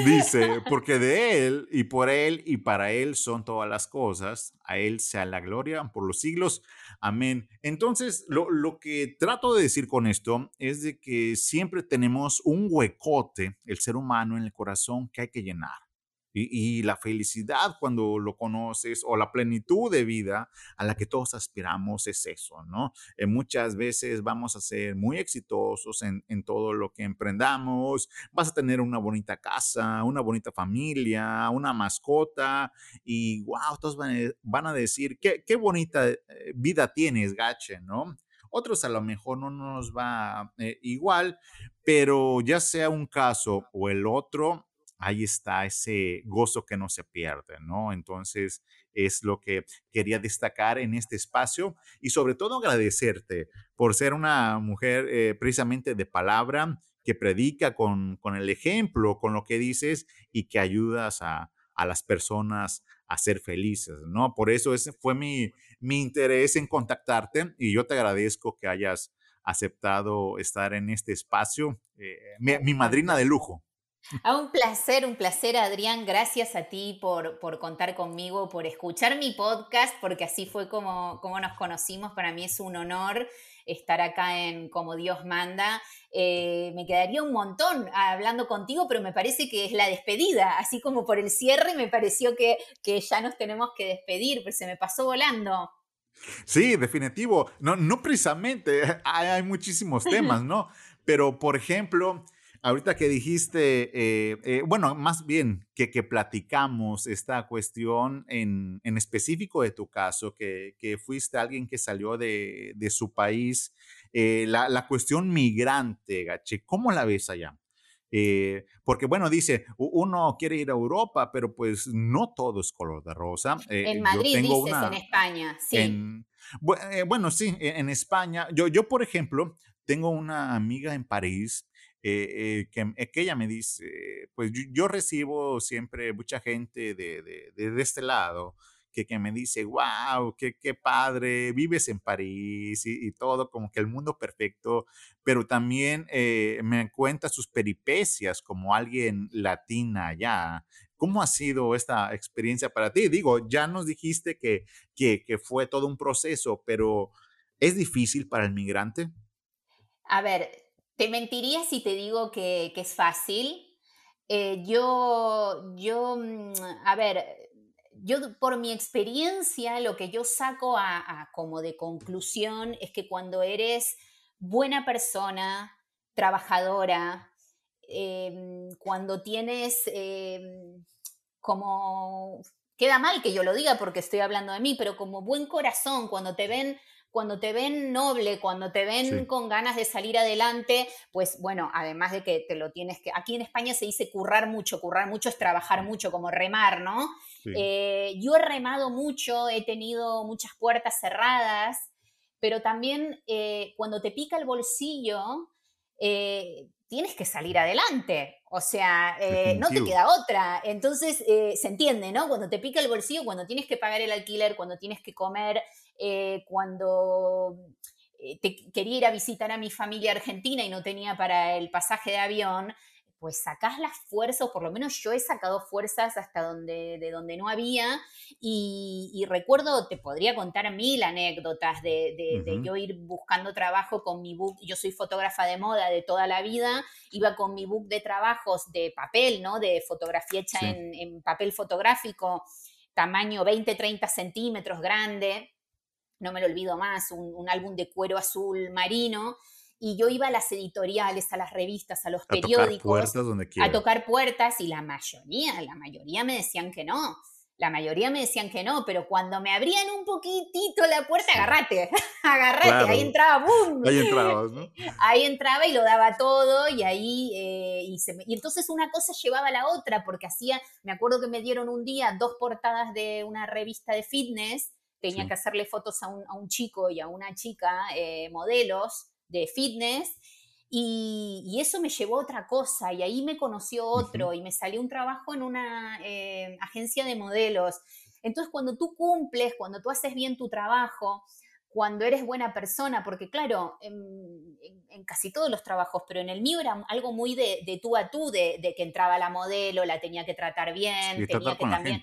Dice, *laughs* porque de Él y por Él y para Él son todas las cosas, a Él sea la gloria por los siglos. Amén. Entonces, lo, lo que trato de decir con esto es de que siempre tenemos un huecote, el ser humano, en el corazón que hay que llenar. Y, la felicidad cuando lo conoces o la plenitud de vida a la que todos aspiramos es eso, ¿no? Eh, muchas veces vamos a ser muy exitosos en, en, todo lo que emprendamos, vas a tener una bonita casa, una bonita familia, una mascota y wow, todos van, a decir, qué, qué bonita eh, vida tienes, gache, ¿no? Otros a lo mejor no nos va eh, igual, pero ya sea un caso o el otro, ahí está ese gozo que no se pierde, ¿no? Entonces, es lo que quería destacar en este espacio y sobre todo agradecerte por ser una mujer eh, precisamente de palabra que predica con, con, el ejemplo, con lo que dices y que ayudas a, a las personas a ser felices, ¿no? Por eso ese fue mi, mi interés en contactarte y yo te agradezco que hayas aceptado estar en este espacio, eh, mi madrina de lujo. Ah, un placer, un placer, Adrián. Gracias a ti por, por, contar conmigo, por escuchar mi podcast, porque así fue como, como nos conocimos. Para mí es un honor estar acá en Como Dios manda. Eh, me quedaría un montón hablando contigo, pero me parece que es la despedida. Así como por el cierre, me pareció que, que ya nos tenemos que despedir, pero se me pasó volando. Sí, definitivo. No, no precisamente, *laughs* hay, hay muchísimos temas, *laughs* ¿no? Pero, por ejemplo, ahorita que dijiste, eh, eh, bueno, más bien que, que platicamos esta cuestión en, en, específico de tu caso, que, que fuiste alguien que salió de, de su país, eh, la, la, cuestión migrante, Gache, ¿cómo la ves allá? Eh, porque bueno, dice, uno quiere ir a Europa, pero pues no todo es color de rosa. Eh, en Madrid dices, en España, sí. bueno, sí, e, en España. Yo, yo, por ejemplo, tengo una amiga en París que, que, ella me dice, pues yo, recibo siempre mucha gente de, de, de este lado que, me dice, wow, qué, qué padre, vives en París y, todo, como que el mundo perfecto, pero también eh, me cuenta sus peripecias como alguien latina allá. ¿Cómo ha sido esta experiencia para ti? Digo, ya nos dijiste que, que, que fue todo un proceso, pero ¿es difícil para el migrante? A ver, te mentiría si te digo que, es fácil. Eh, yo, yo, mm, a ver, yo por mi experiencia, lo que yo saco a, como de conclusión es que cuando eres buena persona, trabajadora, em, cuando tienes em, como, queda mal que yo lo diga porque estoy hablando de mí, pero como buen corazón, cuando te ven cuando te ven noble, cuando te ven con ganas de salir adelante, pues bueno, además de que te lo tienes que, aquí en España se dice currar mucho, currar mucho es trabajar mucho, como remar, ¿no? Eh, yo he remado mucho, he tenido muchas puertas cerradas, pero también eh, cuando te pica el bolsillo, eh, tienes que salir adelante, o sea, no te queda otra. Entonces, se entiende, ¿no? Cuando te pica el bolsillo, cuando tienes que pagar el alquiler, cuando tienes que comer, eh, cuando eh, quería ir a visitar a mi familia argentina y no tenía para el pasaje de avión, pues sacás las fuerzas, o por lo menos yo he sacado fuerzas hasta donde, de donde no había, y, recuerdo, te podría contar mil anécdotas de, yo ir buscando trabajo con mi book, yo soy fotógrafa de moda de toda la vida, iba con mi book de trabajos de papel, ¿no? De fotografía hecha en, en papel fotográfico, tamaño 20-30 centímetros grande, no me lo olvido más, un, álbum de cuero azul marino, y yo iba a las editoriales, a las revistas, a los periódicos, tocar puertas donde a tocar puertas y la mayoría, la mayoría me decían que no. La mayoría me decían que no, pero cuando me abrían un poquitito la puerta, agarrate, *laughs* agarrate, ahí entraba, ¡boom! Ahí entraba, ¿no? *laughs* Ahí entraba y lo daba todo y ahí, eh, y, y entonces una cosa llevaba a la otra, porque hacía, me acuerdo que me dieron un día dos portadas de una revista de fitness tenía que hacerle fotos a un, chico y a una chica, eh, modelos de fitness, y, eso me llevó a otra cosa, y ahí me conoció otro, y me salió un trabajo en una eh, agencia de modelos. Entonces, cuando tú cumples, cuando tú haces bien tu trabajo, cuando eres buena persona, porque claro, en, casi todos los trabajos, pero en el mío era algo muy de, tú a tú, de, que entraba la modelo, la tenía que tratar bien, tenía que también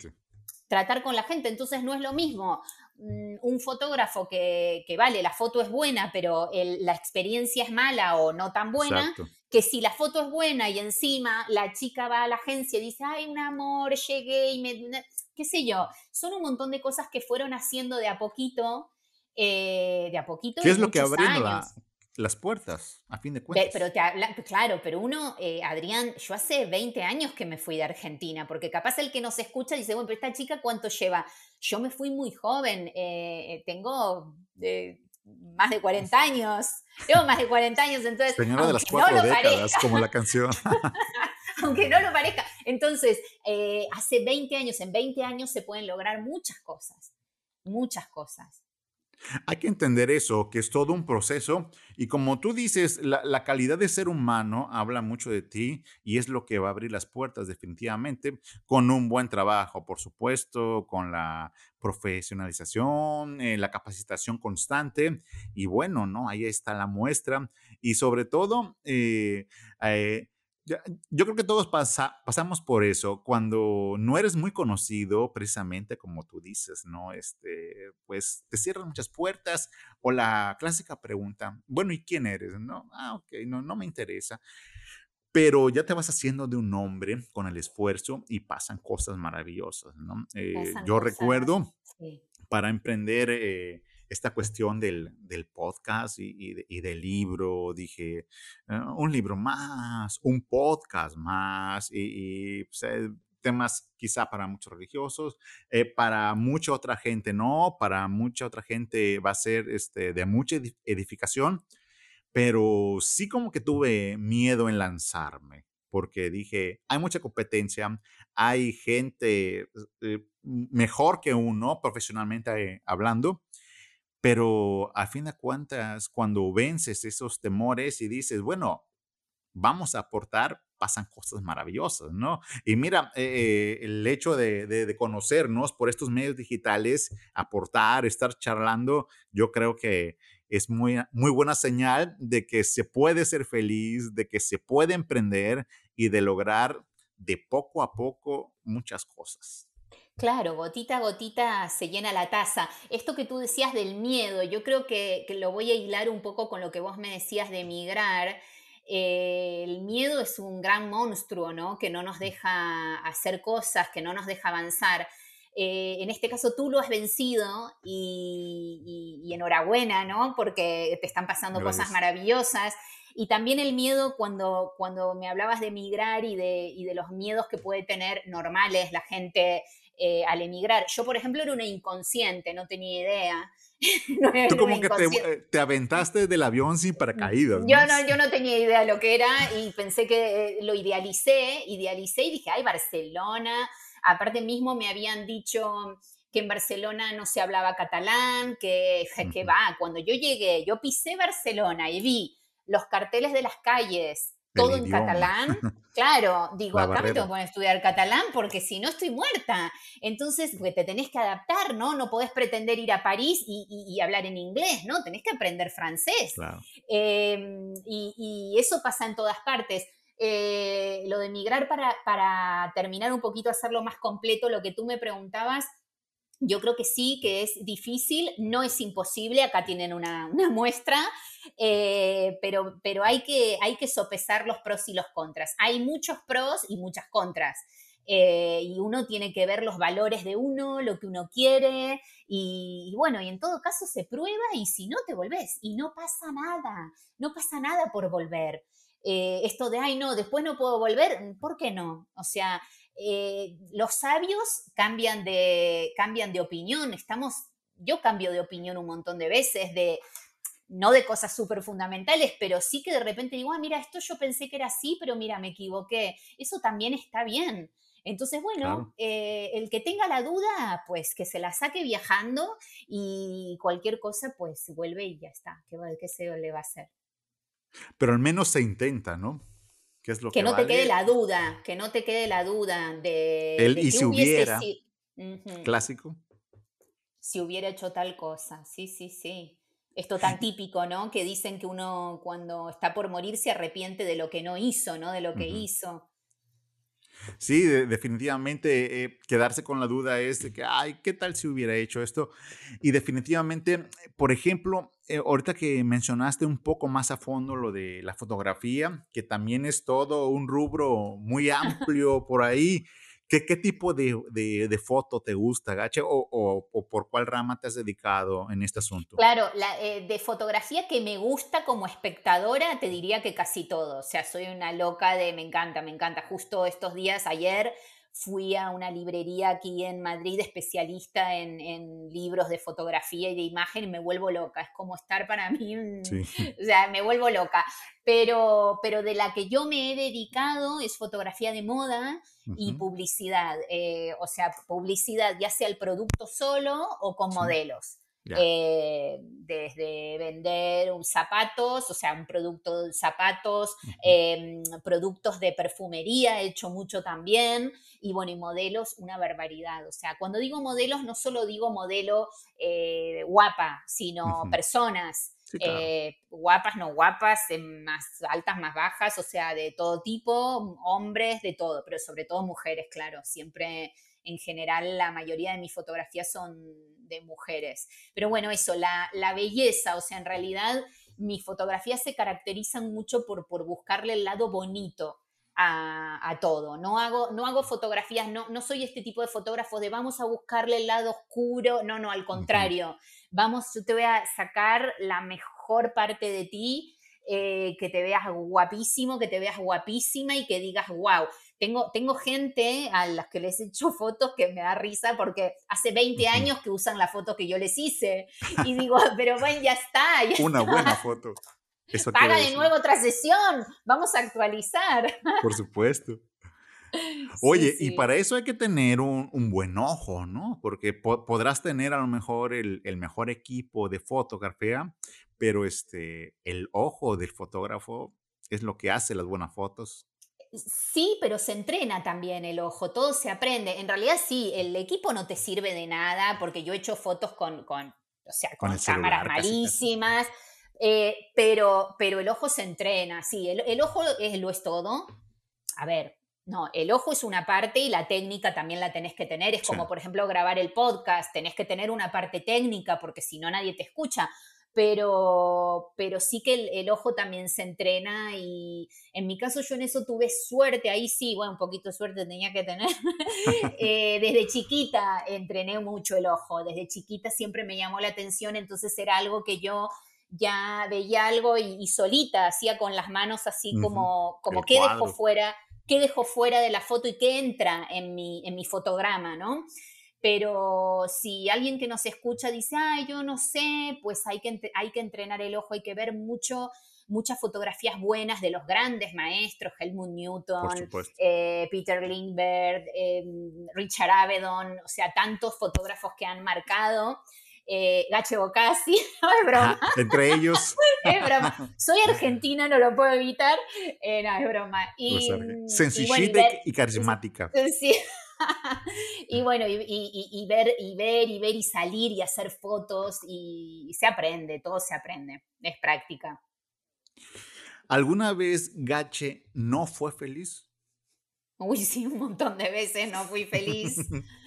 tratar con la gente. Entonces no es lo mismo un fotógrafo que, vale, la foto es buena, pero la experiencia es mala o no tan buena, que si la foto es buena y encima la chica va a la agencia y dice, ay, un amor, llegué y me... qué sé yo, son un montón de cosas que fueron haciendo de a poquito, eh, de a poquito. ¿Qué es lo que abrió las puertas, a fin de cuentas. Pero te claro, pero uno, eh, Adrián, yo hace 20 años que me fui de Argentina, porque capaz el que nos escucha dice, bueno, pero esta chica cuánto lleva. Yo me fui muy joven, eh, tengo eh, más de 40 *laughs* años, tengo más de 40 años, entonces... Señora de las cuatro décadas, como la *laughs* canción. *laughs* aunque no lo parezca. Entonces, hace 20 años, en 20 años se pueden lograr muchas cosas, muchas cosas. Hay que entender eso, que es todo un proceso y como tú dices, la, calidad de ser humano habla mucho de ti y es lo que va a abrir las puertas definitivamente con un buen trabajo, por supuesto, con la profesionalización, eh, la capacitación constante y bueno, ¿no? Ahí está la muestra y sobre todo... Eh, eh, yo creo que todos pasamos por eso. Cuando no eres muy conocido, precisamente como tú dices, ¿no? Este, pues te cierran muchas puertas o la clásica pregunta, bueno, ¿y quién eres? No, ah, ok, no, no me interesa. Pero ya te vas haciendo de un hombre con el esfuerzo y pasan cosas maravillosas, ¿no? Eh, yo recuerdo para emprender eh, esta cuestión del, del podcast y, y, del libro, dije, ah, un libro más, un podcast más, y, pues, eh, temas quizá para muchos religiosos, eh, para mucha otra gente no, para mucha otra gente va a ser este, de mucha edificación, pero sí como que tuve miedo en lanzarme, porque dije, hay mucha competencia, hay gente eh, mejor que uno profesionalmente hablando, pero a fin de cuentas, cuando vences esos temores y dices, bueno, vamos a aportar, pasan cosas maravillosas, ¿no? Y mira, eh, el hecho de, conocernos por estos medios digitales, aportar, estar charlando, yo creo que es muy, muy buena señal de que se puede ser feliz, de que se puede emprender y de lograr de poco a poco muchas cosas. Claro, gotita a gotita se llena la taza. Esto que tú decías del miedo, yo creo que, que, lo voy a hilar un poco con lo que vos me decías de emigrar. Eh, el miedo es un gran monstruo, ¿no? Que no nos deja hacer cosas, que no nos deja avanzar. Eh, en este caso tú lo has vencido y, enhorabuena, ¿no? Porque te están pasando cosas maravillosas. Y también el miedo cuando, cuando me hablabas de emigrar y de, y de los miedos que puede tener normales la gente eh, al emigrar. Yo, por ejemplo, era una inconsciente, no tenía idea. *laughs* Tú como que eh, te, aventaste del avión sin paracaídas. ¿no? Yo, no, yo no tenía idea de lo que era y pensé que eh, lo idealicé, idealicé y dije, ay, Barcelona. Aparte mismo me habían dicho que en Barcelona no se hablaba catalán, que, que va, cuando yo llegué, yo pisé Barcelona y vi los carteles de las calles todo en catalán, *laughs* claro, digo, acá me tengo que poner a estudiar catalán porque si no estoy muerta. Entonces, pues te tenés que adaptar, ¿no? No podés pretender ir a París y, hablar en inglés, ¿no? Tenés que aprender francés. Em, y, eso pasa en todas partes. Eh, lo de emigrar para, para terminar un poquito, hacerlo más completo, lo que tú me preguntabas, yo creo que sí, que es difícil, no es imposible, acá tienen *laughs* una, muestra, eh, pero, pero hay, que, hay que sopesar los pros y los contras. Hay muchos pros y muchas contras. Eh, y uno tiene que ver los valores de uno, lo que uno quiere, y, bueno, y en todo caso se prueba y si no te volvés, y no pasa nada, no pasa nada por volver. Eh, esto de, ay, no, después no puedo volver, ¿por qué no? O sea, eh, los sabios cambian de, cambian de opinión. Estamos, yo cambio de opinión un montón de veces, de, no de cosas súper fundamentales, pero sí que de repente digo, ah, mira, esto yo pensé que era así, pero mira, me equivoqué. Eso también está bien. Entonces, bueno, eh, el que tenga la duda, pues que se la saque viajando y cualquier cosa, pues vuelve y ya está. ¿Qué, qué se le va a hacer? Pero al menos se intenta, ¿no? Que, no te quede la duda, que no te quede la duda de... El y si hubiera, clásico. Si hubiera hecho tal cosa, sí, sí, sí. Esto tan típico, ¿no? Que dicen que uno cuando está por morir se arrepiente de lo que no hizo, ¿no? De lo que hizo. Sí, definitivamente eh, quedarse con la duda es de que, ay, ¿qué tal si hubiera hecho esto? Y definitivamente, por ejemplo, eh, ahorita que mencionaste un poco más a fondo lo de la fotografía, que también es todo un rubro muy *laughs* amplio por ahí. ¿Qué, qué tipo de, de, foto te gusta, Gache? O, o, por cuál rama te has dedicado en este asunto? Claro, la, eh, de fotografía que me gusta como espectadora, te diría que casi todo. O sea, soy una loca de me encanta, me encanta. Justo estos días, ayer, fui a una librería aquí en Madrid especialista en, libros de fotografía y de imagen y me vuelvo loca. Es como estar para mí, *laughs* o sea, me vuelvo loca. Pero, pero de la que yo me he dedicado es fotografía de moda y publicidad. Eh, o sea, publicidad ya sea el producto solo o con modelos. Eh, desde vender un zapatos, o sea, un producto de zapatos, em, productos de perfumería, he hecho mucho también, y bueno, y modelos, una barbaridad. O sea, cuando digo modelos, no solo digo modelo eh, guapa, sino personas. Eh, guapas, no guapas, más altas, más bajas, o sea, de todo tipo, hombres, de todo, pero sobre todo mujeres, claro, siempre en general la mayoría de mis fotografías son de mujeres. Pero bueno, eso, la, belleza, o sea, en realidad mis fotografías se caracterizan mucho por, por buscarle el lado bonito a, todo. No hago, no hago fotografías, no, no soy este tipo de fotógrafo de vamos a buscarle el lado oscuro, no, no, al contrario. Vamos, yo te voy a sacar la mejor parte de ti, eh, que te veas guapísimo, que te veas guapísima y que digas, wow, tengo, tengo gente a las que les he hecho *laughs* fotos que me da risa porque hace 20 años que usan la foto que yo les hice. *laughs* Y digo, pero bueno, ya está. Una buena foto. *laughs* Paga de nuevo otra sesión, vamos a actualizar. Por supuesto. Oye, y para eso hay que tener un, buen ojo, ¿no? Porque podrás tener a lo mejor el, mejor equipo de fotografía, pero este, el ojo del fotógrafo es lo que hace las buenas fotos. Sí, pero se entrena también el ojo, todo se aprende. En realidad sí, el equipo no te sirve de nada porque yo he hecho fotos con, con o sea, con, cámaras malísimas, eh, pero, pero el ojo se entrena, sí, el, ojo es, lo es todo. A ver, no, el ojo es una parte y la técnica también la tenés que tener. Es como, por ejemplo, grabar el podcast, tenés que tener una parte técnica porque si no nadie te escucha pero, pero sí que el, ojo también se entrena y en mi caso yo en eso tuve suerte, ahí sí, bueno, un poquito de suerte tenía que tener. *laughs* Eh, desde chiquita entrené mucho el ojo, desde chiquita siempre me llamó la atención, entonces era algo que yo ya veía algo y, solita hacía con las manos así como, como qué dejo fuera, qué dejo fuera de la foto y qué entra en mi, en mi fotograma, ¿no? Pero si alguien que nos escucha dice, ay, yo no sé, pues hay que, hay que entrenar el ojo, hay que ver mucho, muchas fotografías buenas de los grandes maestros, Helmut Newton, eh, Peter Lindbergh, em, Richard Avedon, o sea, tantos fotógrafos que han marcado. Eh, Gache Bocasi, *laughs* no es broma. entre ellos. *laughs* es broma. Soy *laughs* argentina, no lo puedo evitar. Eh, no, es broma. Y, Sencillita y, carismática. Sí. *laughs* y bueno, y, ver, y ver, y ver, y salir y hacer fotos, y, se aprende, todo se aprende, es práctica. ¿Alguna vez Gache no fue feliz? Uy, sí, un montón de veces no fui feliz. *laughs*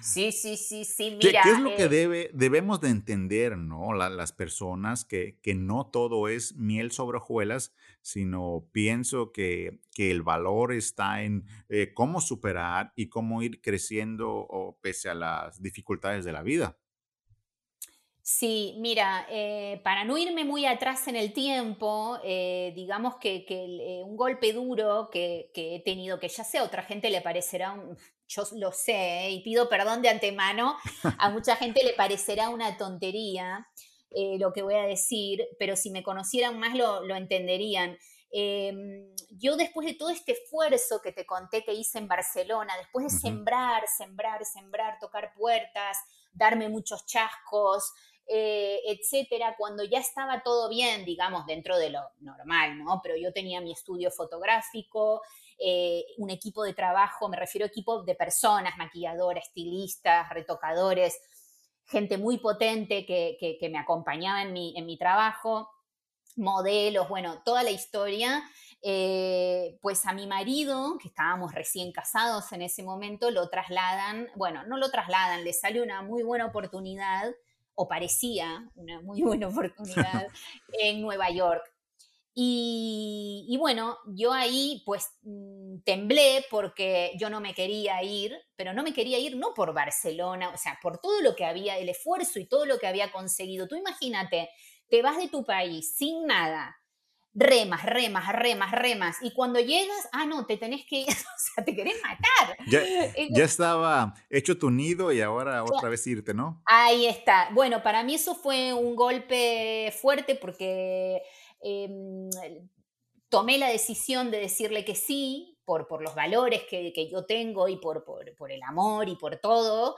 Sí, sí, sí, sí. Mira, ¿Qué, es lo que eh debe, debemos de entender, ¿no? las personas, que, que, no todo es miel sobre hojuelas, sino pienso que, que el valor está en eh, cómo superar y cómo ir creciendo pese a las dificultades de la vida. Sí, mira, eh, para no irme muy atrás en el tiempo, digamos que, que un golpe duro que, que, he tenido, que ya sé, a otra gente le parecerá un, yo lo sé ¿eh? y pido perdón de antemano, a mucha gente le parecerá una tontería eh, lo que voy a decir, pero si me conocieran más lo, entenderían. Em, yo después de todo este esfuerzo que te conté que hice en Barcelona, después de sembrar, sembrar, sembrar, tocar puertas, darme muchos chascos, eh, etcétera, cuando ya estaba todo bien, digamos, dentro de lo normal, ¿no? Pero yo tenía mi estudio fotográfico, eh, un equipo de trabajo, me refiero a equipo de personas, maquilladoras, estilistas, retocadores, gente muy potente que, me acompañaba en mi, en mi trabajo, modelos, bueno, toda la historia. Eh, pues a mi marido, que estábamos recién casados en ese momento, lo trasladan, bueno, no lo trasladan, le sale una muy buena oportunidad, o parecía una muy buena oportunidad, *laughs* en Nueva York. Y, bueno, yo ahí pues mm, temblé porque yo no me quería ir, pero no me quería ir no por Barcelona, o sea, por todo lo que había, el esfuerzo y todo lo que había conseguido. Tú imagínate, te vas de tu país sin nada, remas, remas, remas, remas, y cuando llegas, ah, no, te tenés que ir, *laughs* o sea, te querés matar. Ya, *laughs* ya estaba hecho tu nido y ahora otra vez irte, ¿no? Ahí está. Bueno, para mí eso fue un golpe fuerte porque Em, tomé la decisión de decirle que sí por, por los valores que, yo tengo y por, por, el amor y por todo.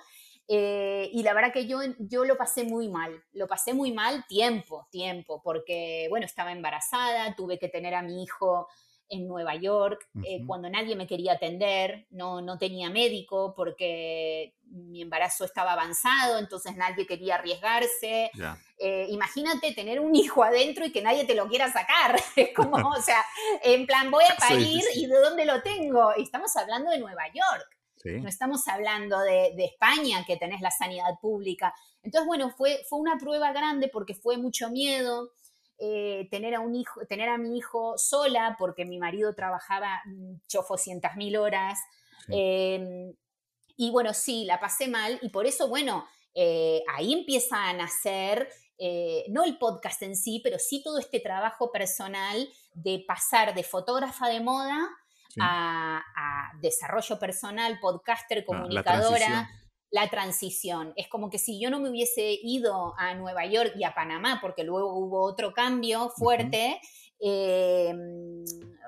Eh, y la verdad que yo, yo lo pasé muy mal, lo pasé muy mal tiempo, tiempo, porque bueno, estaba embarazada, tuve que tener a mi hijo en Nueva York, eh, cuando nadie me quería atender, no, no tenía médico porque mi embarazo estaba avanzado, entonces nadie quería arriesgarse. Eh, imagínate tener un hijo adentro y que nadie te lo quiera sacar. *laughs* Es como, o sea, en plan, voy a *laughs* parir y de dónde lo tengo. Y estamos hablando de Nueva York. No estamos hablando de, de, España, que tenés la sanidad pública. Entonces, bueno, fue, fue una prueba grande porque fue mucho miedo, eh, tener, a un hijo, tener a mi hijo sola, porque mi marido trabajaba mm, chofocientas mil horas. Em, y bueno, sí, la pasé mal y por eso, bueno, eh, ahí empieza a nacer, eh, no el podcast en sí, pero sí todo este trabajo personal de pasar de fotógrafa de moda a, desarrollo personal, podcaster, comunicadora. La transición. Es como que si yo no me hubiese ido a Nueva York y a Panamá, porque luego hubo otro cambio fuerte, em,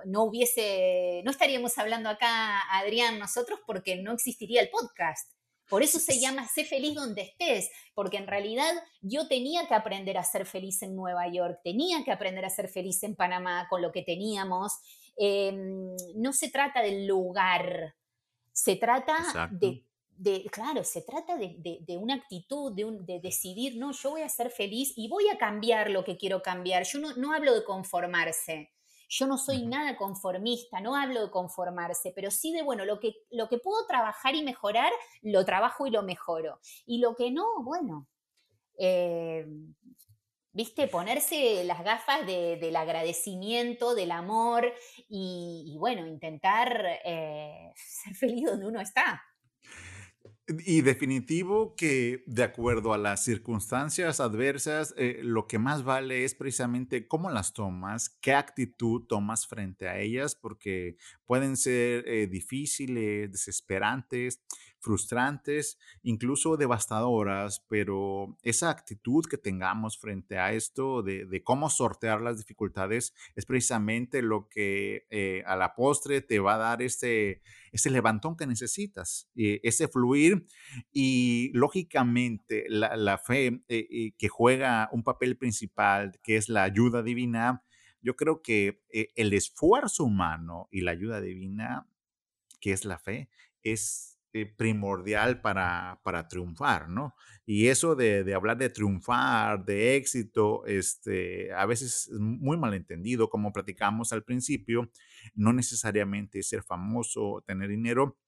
no hubiese, no estaríamos hablando acá, Adrián, nosotros, porque no existiría el podcast. Por eso se llama Sé feliz donde estés, porque en realidad yo tenía que aprender a ser feliz en Nueva York, tenía que aprender a ser feliz en Panamá con lo que teníamos. Em, no se trata del lugar, se trata de claro, se trata de, una actitud, de, decidir, no, yo voy a ser feliz y voy a cambiar lo que quiero cambiar. Yo no, hablo de conformarse. Yo no soy nada conformista, no hablo de conformarse, pero sí de, bueno, lo que, lo que puedo trabajar y mejorar, lo trabajo y lo mejoro. Y lo que no, bueno, eh, viste, ponerse las gafas del agradecimiento, del amor y, bueno, intentar eh, *laughs* ser feliz donde uno está. Y definitivo que de acuerdo a las circunstancias adversas, eh, lo que más vale es precisamente cómo las tomas, qué actitud tomas frente a ellas, porque pueden ser eh, difíciles, desesperantes, frustrantes, incluso devastadoras, pero esa actitud que tengamos frente a esto de, cómo sortear las dificultades es precisamente lo que eh, a la postre te va a dar ese, ese levantón que necesitas, eh, ese fluir. Y lógicamente la, fe eh, que juega un papel principal, que es la ayuda divina, yo creo que el esfuerzo humano y la ayuda divina, que es la fe, es eh, primordial para, para, triunfar, ¿no? Y eso de, hablar de triunfar, de éxito, este, a veces es muy malentendido, como platicamos al principio, no necesariamente ser famoso, tener dinero,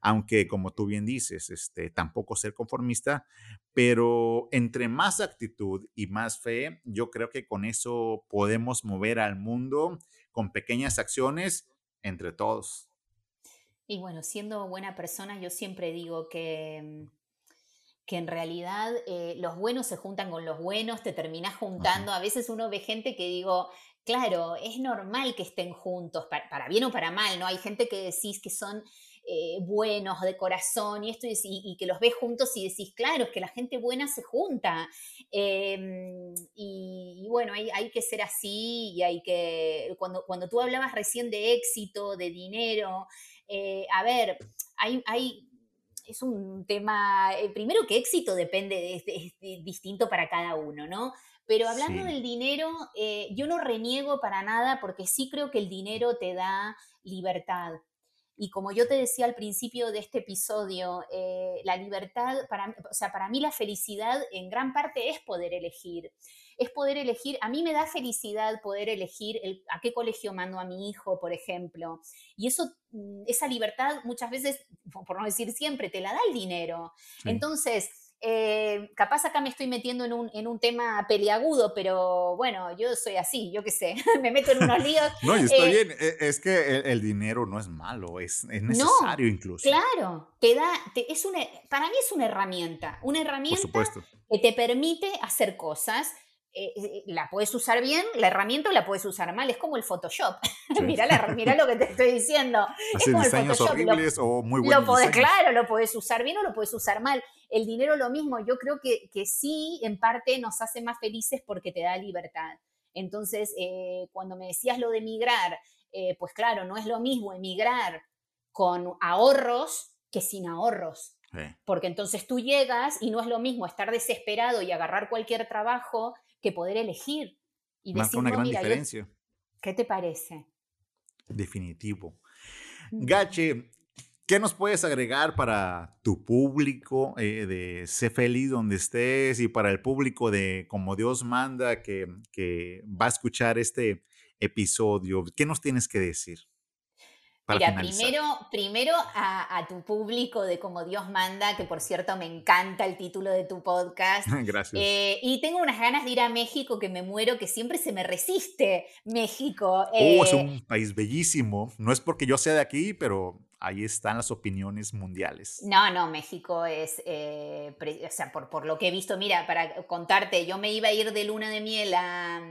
aunque como tú bien dices, este, tampoco ser conformista, pero entre más actitud y más fe, yo creo que con eso podemos mover al mundo con pequeñas acciones entre todos. Y bueno, siendo buena persona, yo siempre digo que, mm, que en realidad eh, los buenos se juntan con los buenos, te terminas juntando. A veces uno ve gente que digo, claro, es normal que estén juntos, para, bien o para mal, ¿no? Hay gente que decís que son eh, buenos de corazón y esto, y, que los ves juntos y decís, claro, es que la gente buena se junta. Em, y, bueno, hay, hay, que ser así y hay que, cuando, cuando tú hablabas recién de éxito, de dinero, eh, a ver, hay, hay, es un tema, eh, primero que éxito depende, de, distinto para cada uno, ¿no? Pero hablando del dinero, eh, yo no reniego para nada porque sí creo que el dinero te da libertad. Y como yo te decía al principio de este episodio, la libertad, para, o sea, para mí la felicidad en gran parte es poder elegir es poder elegir, a mí me da felicidad poder elegir a qué colegio mando a mi hijo, por ejemplo. Y eso, mm, esa libertad muchas veces, por no decir siempre, te la da el dinero. Entonces, eh, capaz acá me estoy metiendo en un, en un, tema peliagudo, pero bueno, yo soy así, yo qué sé, *laughs* me meto en unos líos. *laughs* no, y está eh, bien, e, es que el, dinero no es malo, es, es necesario incluso. Claro, te da, es una, para mí es una herramienta, una herramienta que te permite hacer cosas eh, eh, la puedes usar bien, la herramienta la puedes usar mal, es como el Photoshop. *laughs* mira, lo que te estoy diciendo. es como diseños el horribles o muy buenos. Lo claro, lo puedes usar bien o lo puedes usar mal. El dinero lo mismo, yo creo que, que sí, en parte nos hace más felices porque te da libertad. Entonces, eh, cuando me decías lo de emigrar, pues claro, no es lo mismo emigrar con ahorros que sin ahorros. Porque entonces tú llegas y no es lo mismo estar desesperado y agarrar cualquier trabajo que poder elegir. Y Marca una gran diferencia. ¿Qué te parece? Definitivo. Gache, ¿qué nos puedes agregar para tu público eh, de Sé feliz donde estés y para el público de Como Dios manda que, que va a escuchar este episodio? ¿Qué nos tienes que decir? Mira, primero, primero a, tu público de Como Dios manda, que por cierto me encanta el título de tu podcast. *laughs* Gracias. Eh, y tengo unas ganas de ir a México que me muero, que siempre se me resiste México. oh, es eh. un país bellísimo. No es porque yo sea de aquí, pero ahí están las opiniones mundiales. No, no, México es, eh, o sea, por, por, lo que he visto, mira, para contarte, yo me iba a ir de luna de miel a,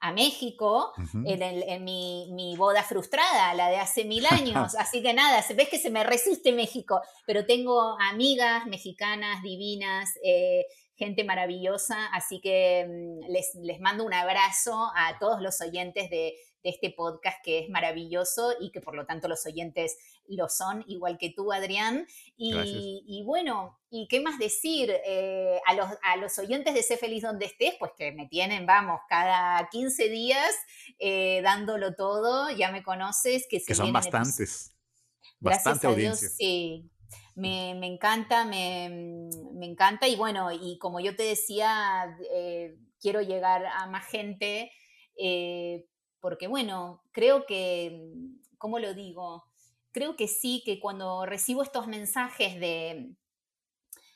a México en, en mi, mi, boda frustrada, la de hace mil años, *laughs* así que nada, ves que se me resiste México, pero tengo amigas mexicanas divinas. Eh, gente maravillosa, así que mm, les, les mando un abrazo a todos los oyentes de, de este podcast que es maravilloso y que por lo tanto los oyentes lo son, igual que tú, Adrián. Y, bueno, ¿y qué más decir? Eh, a, los, a los oyentes de Sé Feliz Donde Estés, pues que me tienen, vamos, cada 15 días eh, dándolo todo, ya me conoces. Que, que son bastantes. Bastante audiencia. sí, me, encanta, me, encanta y bueno, y como yo te decía, eh, quiero llegar a más gente porque bueno, creo que, ¿cómo lo digo? Creo que sí, que cuando recibo estos mensajes de,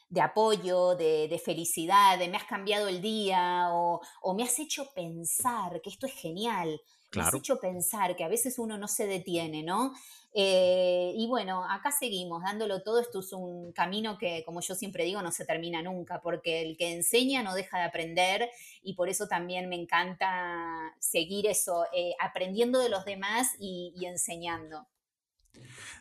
de apoyo, de, felicidad, de me has cambiado el día o, o, me has hecho pensar, que esto es genial, me has hecho pensar que a veces uno no se detiene, ¿no? Eh, y bueno, acá seguimos dándolo todo. Esto es un camino que, como yo siempre digo, no se termina nunca, porque el que enseña no deja de aprender y por eso también me encanta seguir eso, eh, aprendiendo de los demás y, enseñando.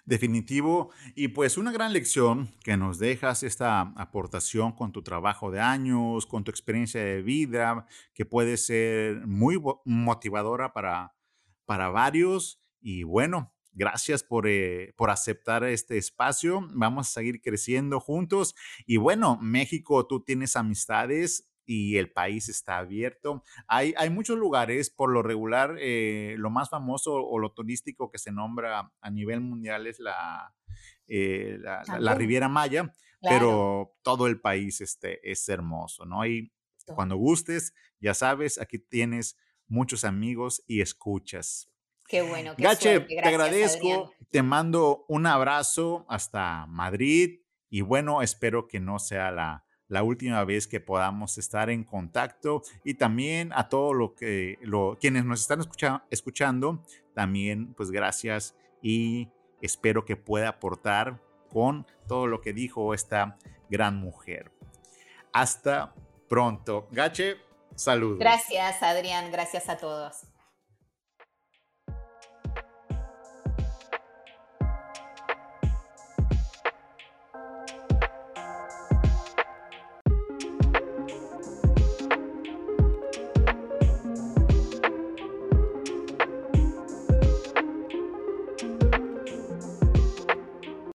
Definitivo. Y pues una gran lección que nos dejas esta aportación con tu trabajo de años, con tu experiencia de vida, que puede ser muy motivadora para, para varios. Y bueno, Gracias por, eh, por, aceptar este espacio. Vamos a seguir creciendo juntos. Y bueno, México, tú tienes amistades y el país está abierto. Hay, hay muchos lugares, por lo regular, eh, lo más famoso o lo turístico que se nombra a nivel mundial es la, eh, la, Riviera Maya, pero todo el país este, es hermoso, ¿no? Y cuando gustes, ya sabes, aquí tienes muchos amigos y escuchas. Qué bueno. Qué Gache, te agradezco, te mando un abrazo hasta Madrid y bueno, espero que no sea la, la última vez que podamos estar en contacto y también a todos lo que, quienes nos están escuchando, también pues gracias y espero que pueda aportar con todo lo que dijo esta gran mujer. Hasta pronto. Gache, saludos. Gracias, Adrián. Gracias a todos.